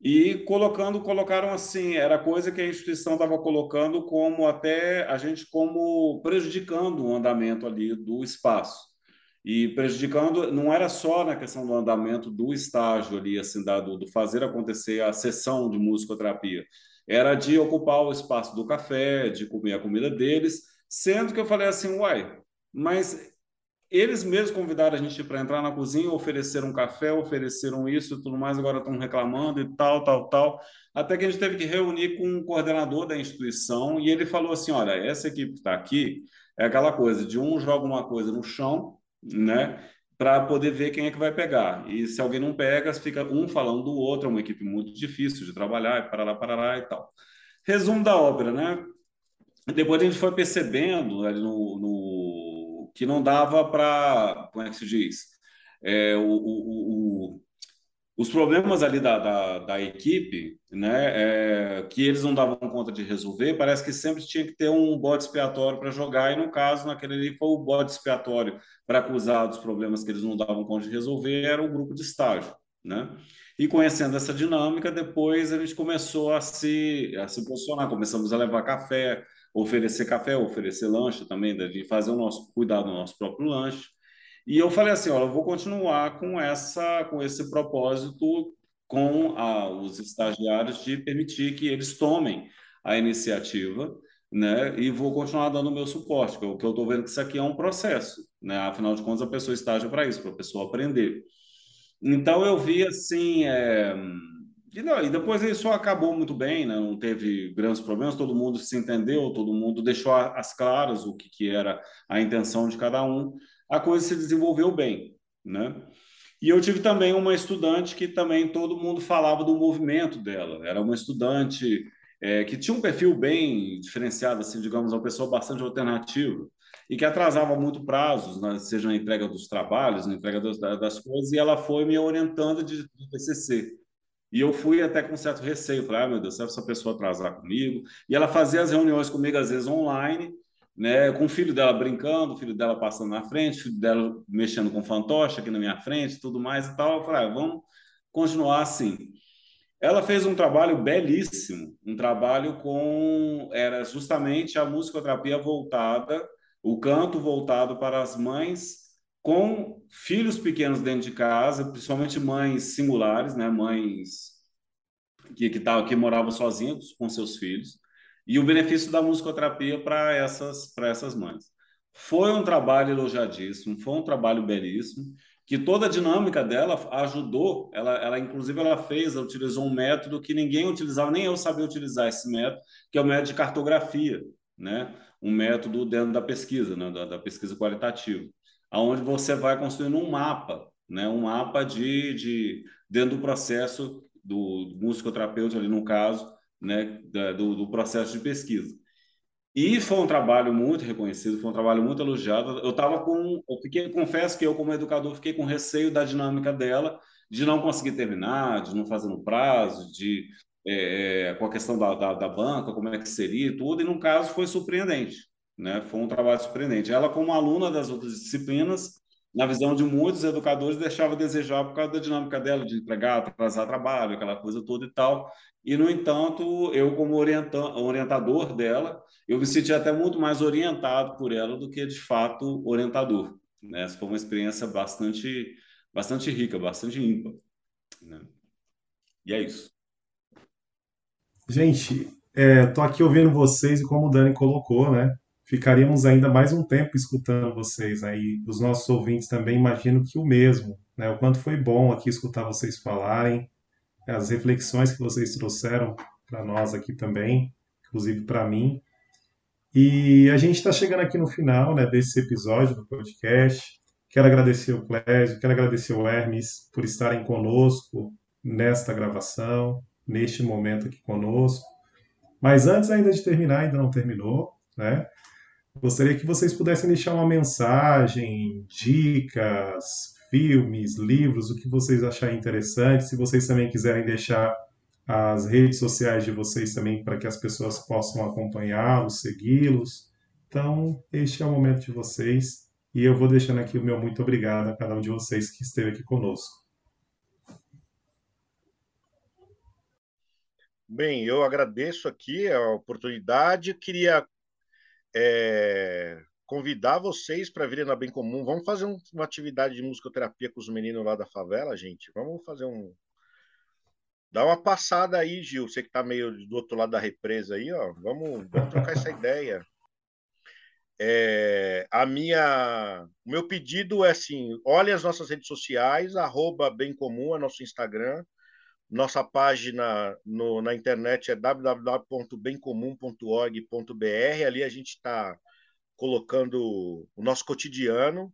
E colocando, colocaram assim, era coisa que a instituição estava colocando como até a gente como prejudicando o andamento ali do espaço e prejudicando não era só na questão do andamento do estágio ali assim dado do fazer acontecer a sessão de musicoterapia. Era de ocupar o espaço do café de comer a comida deles sendo que eu falei assim uai mas eles mesmos convidaram a gente para entrar na cozinha ofereceram café ofereceram isso e tudo mais agora estão reclamando e tal tal tal. Até que a gente teve que reunir com um coordenador da instituição e ele falou assim olha essa equipe que está aqui é aquela coisa de um joga uma coisa no chão né? Para poder ver quem é que vai pegar. E se alguém não pega, fica um falando do outro, é uma equipe muito difícil de trabalhar, e para lá, para lá e tal. Resumo da obra, né? Depois a gente foi percebendo no, no que não dava para, como é que se diz? É, o, o, os problemas ali da, da, da equipe, né, é, que eles não davam conta de resolver, parece que sempre tinha que ter um bode expiatório para jogar, e no caso, naquele ali, foi o bode expiatório para acusar dos problemas que eles não davam conta de resolver, era o grupo de estágio. Né? E conhecendo essa dinâmica, depois a gente começou a se, a se posicionar, começamos a levar café, oferecer café, oferecer lanche também, de fazer o nosso cuidar do nosso próprio lanche. E eu falei assim, olha, eu vou continuar com essa, com esse propósito com a, os estagiários de permitir que eles tomem a iniciativa, né? E vou continuar dando o meu suporte, porque eu estou vendo que isso aqui é um processo, né? Afinal de contas, a pessoa estágio para isso, para a pessoa aprender. Então eu vi assim, é... e, não, e depois isso acabou muito bem, né? Não teve grandes problemas, todo mundo se entendeu, todo mundo deixou as claras o que, que era a intenção de cada um a coisa se desenvolveu bem, né? E eu tive também uma estudante que também todo mundo falava do movimento dela. Era uma estudante é, que tinha um perfil bem diferenciado, assim, digamos, uma pessoa bastante alternativa e que atrasava muito prazos, né, seja na entrega dos trabalhos, na entrega das, das coisas, e ela foi me orientando de, de TCC. E eu fui até com certo receio, falei, ah, meu Deus, se essa pessoa atrasar comigo. E ela fazia as reuniões comigo, às vezes, online, né, com o filho dela brincando, o filho dela passando na frente, o filho dela mexendo com fantoche aqui na minha frente, tudo mais e tal. Eu falei, ah, vamos continuar assim. Ela fez um trabalho belíssimo, um trabalho com era justamente a musicoterapia voltada, o canto voltado para as mães com filhos pequenos dentro de casa, principalmente mães singulares, né, mães que que, tavam, que moravam sozinhas com seus filhos e o benefício da musicoterapia para essas, essas mães. Foi um trabalho elogiadíssimo, foi um trabalho belíssimo, que toda a dinâmica dela ajudou, ela, ela inclusive ela fez, ela utilizou um método que ninguém utilizava, nem eu sabia utilizar esse método, que é o método de cartografia, né? um método dentro da pesquisa, né? da, da pesquisa qualitativa, aonde você vai construindo um mapa, né? um mapa de, de dentro do processo do musicoterapeuta ali no caso, né, do, do processo de pesquisa. E foi um trabalho muito reconhecido, foi um trabalho muito elogiado. Eu estava com, eu fiquei, confesso que eu como educador fiquei com receio da dinâmica dela, de não conseguir terminar, de não fazer no prazo, de é, é, com a questão da, da, da, banca, como é que seria tudo. E no caso foi surpreendente, né? Foi um trabalho surpreendente. Ela, como aluna das outras disciplinas, na visão de muitos educadores, deixava a desejar por causa da dinâmica dela, de entregar, atrasar trabalho, aquela coisa toda e tal. E, no entanto, eu, como orientador dela, eu me senti até muito mais orientado por ela do que, de fato, orientador. Né? Essa foi uma experiência bastante, bastante rica, bastante ímpar. Né? E é isso. Gente, estou é, aqui ouvindo vocês e como o Dani colocou, né? Ficaríamos ainda mais um tempo escutando vocês aí. Os nossos ouvintes também imagino que o mesmo, né? O quanto foi bom aqui escutar vocês falarem, as reflexões que vocês trouxeram para nós aqui também, inclusive para mim. E a gente está chegando aqui no final né, desse episódio do podcast. Quero agradecer o Clésio, quero agradecer o Hermes por estarem conosco nesta gravação, neste momento aqui conosco. Mas antes ainda de terminar, ainda não terminou, né? Gostaria que vocês pudessem deixar uma mensagem, dicas, filmes, livros, o que vocês acharem interessante. Se vocês também quiserem deixar as redes sociais de vocês também para que as pessoas possam acompanhá-los, segui-los. Então, este é o momento de vocês e eu vou deixando aqui o meu muito obrigado a cada um de vocês que esteve aqui conosco. Bem, eu agradeço aqui a oportunidade. Queria é, convidar vocês para virem na Bem Comum. Vamos fazer um, uma atividade de musicoterapia com os meninos lá da favela, gente. Vamos fazer um, Dá uma passada aí, Gil, você que está meio do outro lado da represa aí, ó. Vamos, vamos trocar essa ideia. É, a minha, o meu pedido é assim: olhe as nossas redes sociais, arroba bem comum, é nosso Instagram. Nossa página no, na internet é www.bemcomum.org.br. Ali a gente está colocando o nosso cotidiano.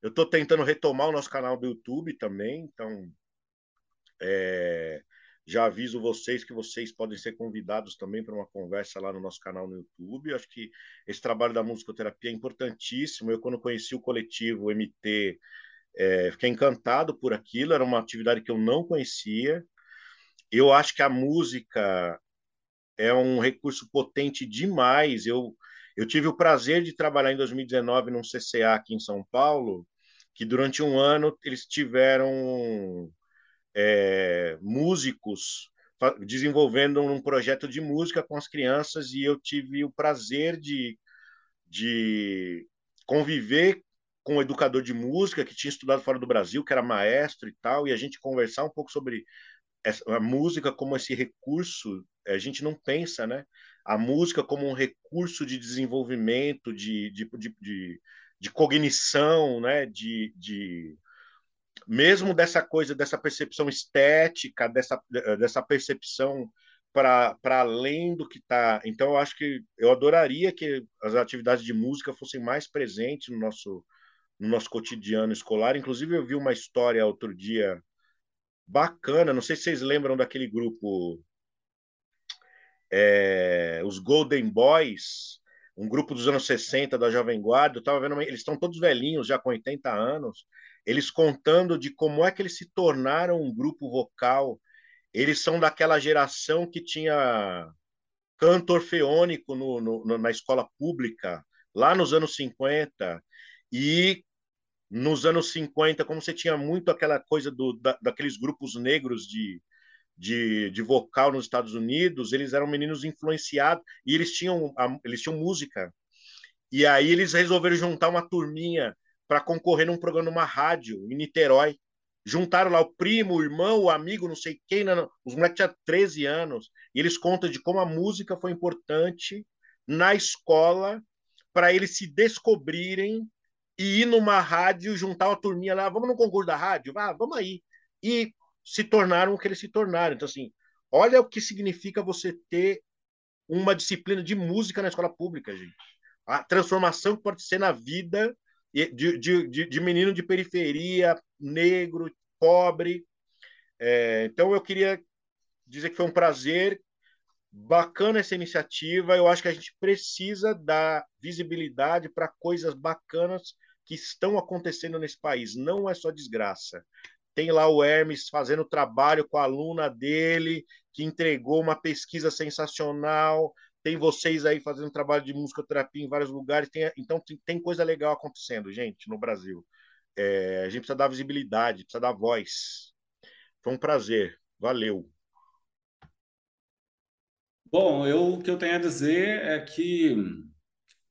Eu estou tentando retomar o nosso canal do YouTube também, então é, já aviso vocês que vocês podem ser convidados também para uma conversa lá no nosso canal no YouTube. Eu acho que esse trabalho da musicoterapia é importantíssimo. Eu, quando conheci o coletivo MT, é, fiquei encantado por aquilo. Era uma atividade que eu não conhecia. Eu acho que a música é um recurso potente demais. Eu, eu tive o prazer de trabalhar em 2019 num CCA aqui em São Paulo, que durante um ano eles tiveram é, músicos desenvolvendo um projeto de música com as crianças e eu tive o prazer de, de conviver com um educador de música que tinha estudado fora do Brasil, que era maestro e tal, e a gente conversar um pouco sobre a música como esse recurso, a gente não pensa, né? A música como um recurso de desenvolvimento, de, de, de, de, de cognição, né? De, de mesmo dessa coisa, dessa percepção estética, dessa, dessa percepção para além do que está. Então, eu acho que eu adoraria que as atividades de música fossem mais presentes no nosso, no nosso cotidiano escolar. Inclusive, eu vi uma história outro dia bacana, não sei se vocês lembram daquele grupo, é, os Golden Boys, um grupo dos anos 60 da Jovem Guarda. Eu estava vendo, eles estão todos velhinhos, já com 80 anos eles contando de como é que eles se tornaram um grupo vocal. Eles são daquela geração que tinha canto orfeônico no, no, na escola pública, lá nos anos 50. E nos anos 50, como você tinha muito aquela coisa do, da, daqueles grupos negros de, de, de, vocal nos Estados Unidos, eles eram meninos influenciados e eles tinham, eles tinham música. E aí eles resolveram juntar uma turminha para concorrer num programa numa rádio em Niterói. Juntaram lá o primo, o irmão, o amigo, não sei quem, não, os moleques tinham 13 anos, e eles contam de como a música foi importante na escola para eles se descobrirem e ir numa rádio, juntar uma turminha lá, vamos no concurso da rádio? Ah, vamos aí. E se tornaram o que eles se tornaram. Então, assim, olha o que significa você ter uma disciplina de música na escola pública, gente. A transformação que pode ser na vida de, de, de, de menino de periferia, negro, pobre. É, então eu queria dizer que foi um prazer, bacana essa iniciativa. Eu acho que a gente precisa dar visibilidade para coisas bacanas que estão acontecendo nesse país. Não é só desgraça. Tem lá o Hermes fazendo trabalho com a aluna dele, que entregou uma pesquisa sensacional. tem vocês aí fazendo trabalho de musicoterapia em vários lugares, tem, então tem, coisa legal acontecendo, gente, no Brasil. É, a gente precisa dar visibilidade, precisa dar voz. Foi um prazer, valeu. Bom, eu, o que eu tenho a dizer é que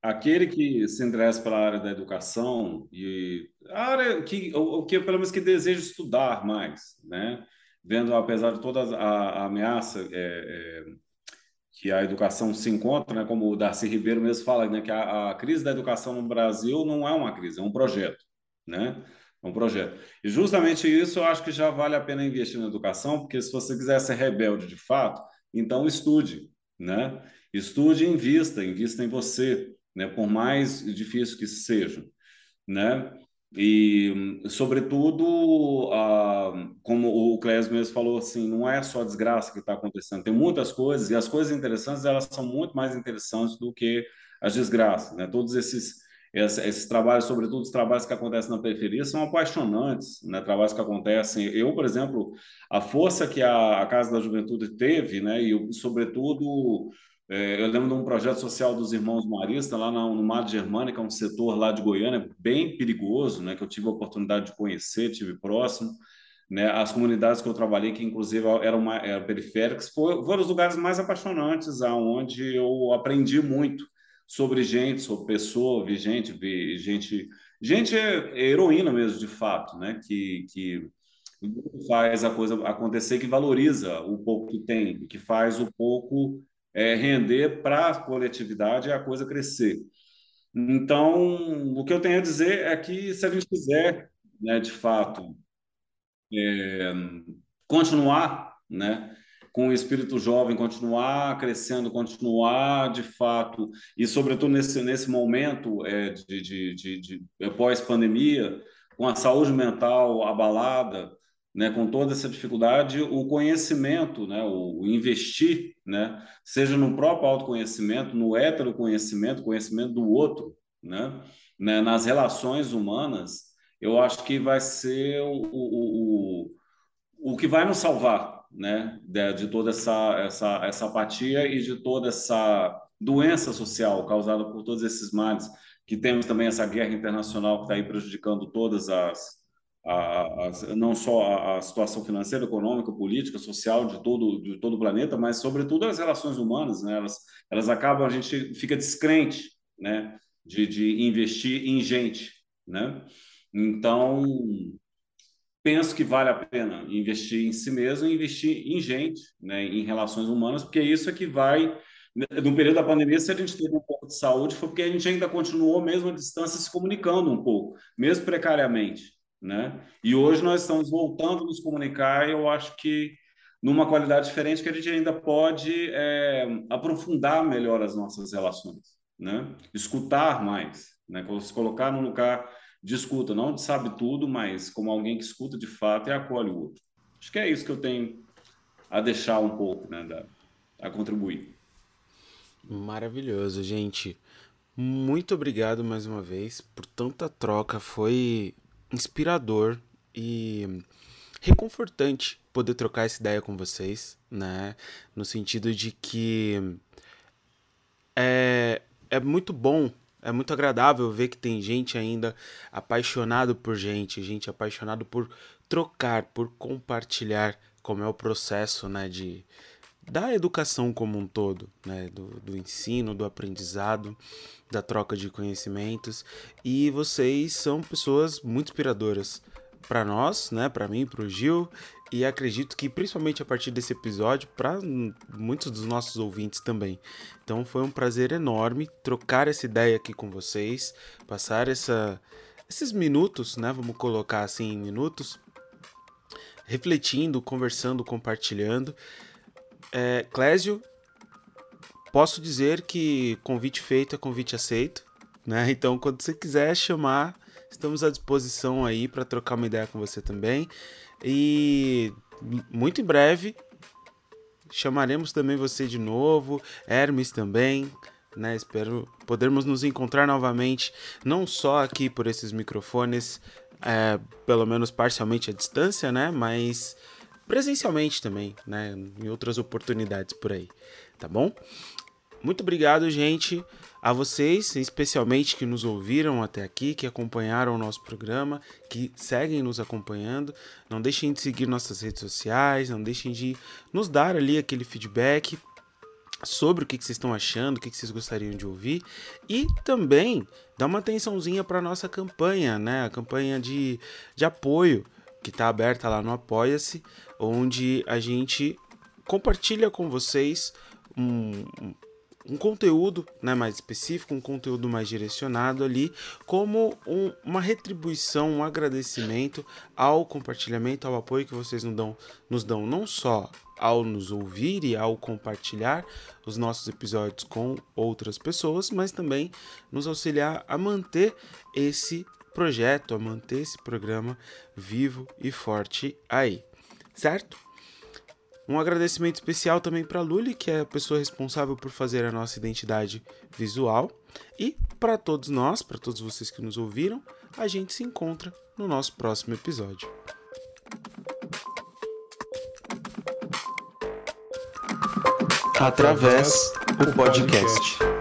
aquele que se interessa pela área da educação e a área que, o que pelo menos que deseja estudar mais, né? Vendo, apesar de toda a, a ameaça é, é, que a educação se encontra, né? Como o Darcy Ribeiro mesmo fala, né? Que a, a crise da educação no Brasil não é uma crise, é um projeto, né? É um projeto. E justamente isso eu acho que já vale a pena investir na educação, porque se você quiser ser rebelde de fato, então estude, né? Estude e invista, invista em você, né? Por mais difícil que seja, né? E, sobretudo, como o Clésio mesmo falou, assim, não é só desgraça que está acontecendo, tem muitas coisas, e as coisas interessantes, elas são muito mais interessantes do que as desgraças, né? Todos esses esses, esses, trabalhos, sobretudo os trabalhos que acontecem na periferia, são apaixonantes, né? Trabalhos que acontecem. Eu, por exemplo, a força que a, a Casa da Juventude teve, né? E sobretudo é, eu lembro de um projeto social dos Irmãos Maristas lá no, no Mar Germânica, um setor lá de Goiânia bem perigoso, né? Que eu tive a oportunidade de conhecer, tive próximo. Né, as comunidades que eu trabalhei, que inclusive eram, uma, eram periféricas, foram, foram os lugares mais apaixonantes, aonde eu aprendi muito sobre gente, sobre pessoa, vi gente, vi gente, gente é heroína mesmo, de fato, né? Que, que faz a coisa acontecer, que valoriza o pouco que tem, que faz o pouco é, render para a coletividade e a coisa crescer. Então, o que eu tenho a dizer é que se a gente quiser, né, de fato, é, continuar, né, com o espírito jovem continuar crescendo, continuar de fato, e sobretudo nesse, nesse momento é, de, de, de, de é, pós-pandemia, com a saúde mental abalada, né, com toda essa dificuldade, o conhecimento, né, o, o investir, né, seja no próprio autoconhecimento, no heteroconhecimento, conhecimento do outro, né, né, nas relações humanas, eu acho que vai ser o, o, o, o que vai nos salvar, né, de, de, toda essa, essa, essa apatia e de toda essa doença social causada por todos esses males, que temos também essa guerra internacional que está aí prejudicando todas as, as não só a, a, situação financeira, econômica, política, social de todo, de todo o planeta, mas sobretudo as relações humanas, né, elas, elas acabam, a gente fica descrente, né, de, de investir em gente, né, então penso que vale a pena investir em si mesmo investir em gente, né, em relações humanas, porque isso é que vai. No período da pandemia, se a gente teve um pouco de saúde, foi porque a gente ainda continuou, mesmo à distância, se comunicando um pouco, mesmo precariamente. Né? E hoje nós estamos voltando a nos comunicar, e eu acho que numa qualidade diferente, que a gente ainda pode é, aprofundar melhor as nossas relações, né? escutar mais, né? se colocar num lugar de escuta, não de sabe tudo, mas como alguém que escuta de fato e acolhe o outro. Acho que é isso que eu tenho a deixar um pouco, né, da, a contribuir. Maravilhoso, gente. Muito obrigado mais uma vez por tanta troca. Foi inspirador e reconfortante poder trocar essa ideia com vocês, né? No sentido de que é, é muito bom é muito agradável ver que tem gente ainda apaixonado por gente, gente apaixonado por trocar, por compartilhar, como é o processo, né, de da educação como um todo, né, do, do ensino, do aprendizado, da troca de conhecimentos. E vocês são pessoas muito inspiradoras para nós, né, para mim, para o Gil e acredito que principalmente a partir desse episódio para muitos dos nossos ouvintes também. Então foi um prazer enorme trocar essa ideia aqui com vocês, passar essa, esses minutos, né? Vamos colocar assim minutos, refletindo, conversando, compartilhando. É, Clésio, posso dizer que convite feito é convite aceito, né? Então quando você quiser chamar, estamos à disposição aí para trocar uma ideia com você também. E muito em breve chamaremos também você de novo, Hermes também, né? Espero podermos nos encontrar novamente, não só aqui por esses microfones, é, pelo menos parcialmente à distância, né? Mas presencialmente também, né? Em outras oportunidades por aí, tá bom? Muito obrigado, gente, a vocês, especialmente que nos ouviram até aqui, que acompanharam o nosso programa, que seguem nos acompanhando. Não deixem de seguir nossas redes sociais, não deixem de nos dar ali aquele feedback sobre o que, vocês estão achando, o que, vocês gostariam de ouvir e também dá uma atençãozinha para nossa campanha, né? A campanha de, de apoio que está aberta lá no Apoia-se, onde a gente compartilha com vocês um, um conteúdo né, mais específico, um conteúdo mais direcionado ali, como um, uma retribuição, um agradecimento ao compartilhamento, ao apoio que vocês nos dão, nos dão não só ao nos ouvir e ao compartilhar os nossos episódios com outras pessoas, mas também nos auxiliar a manter esse projeto, a manter esse programa vivo e forte aí, certo? Um agradecimento especial também para Luli, que é a pessoa responsável por fazer a nossa identidade visual. E para todos nós, para todos vocês que nos ouviram, a gente se encontra no nosso próximo episódio. Através o podcast.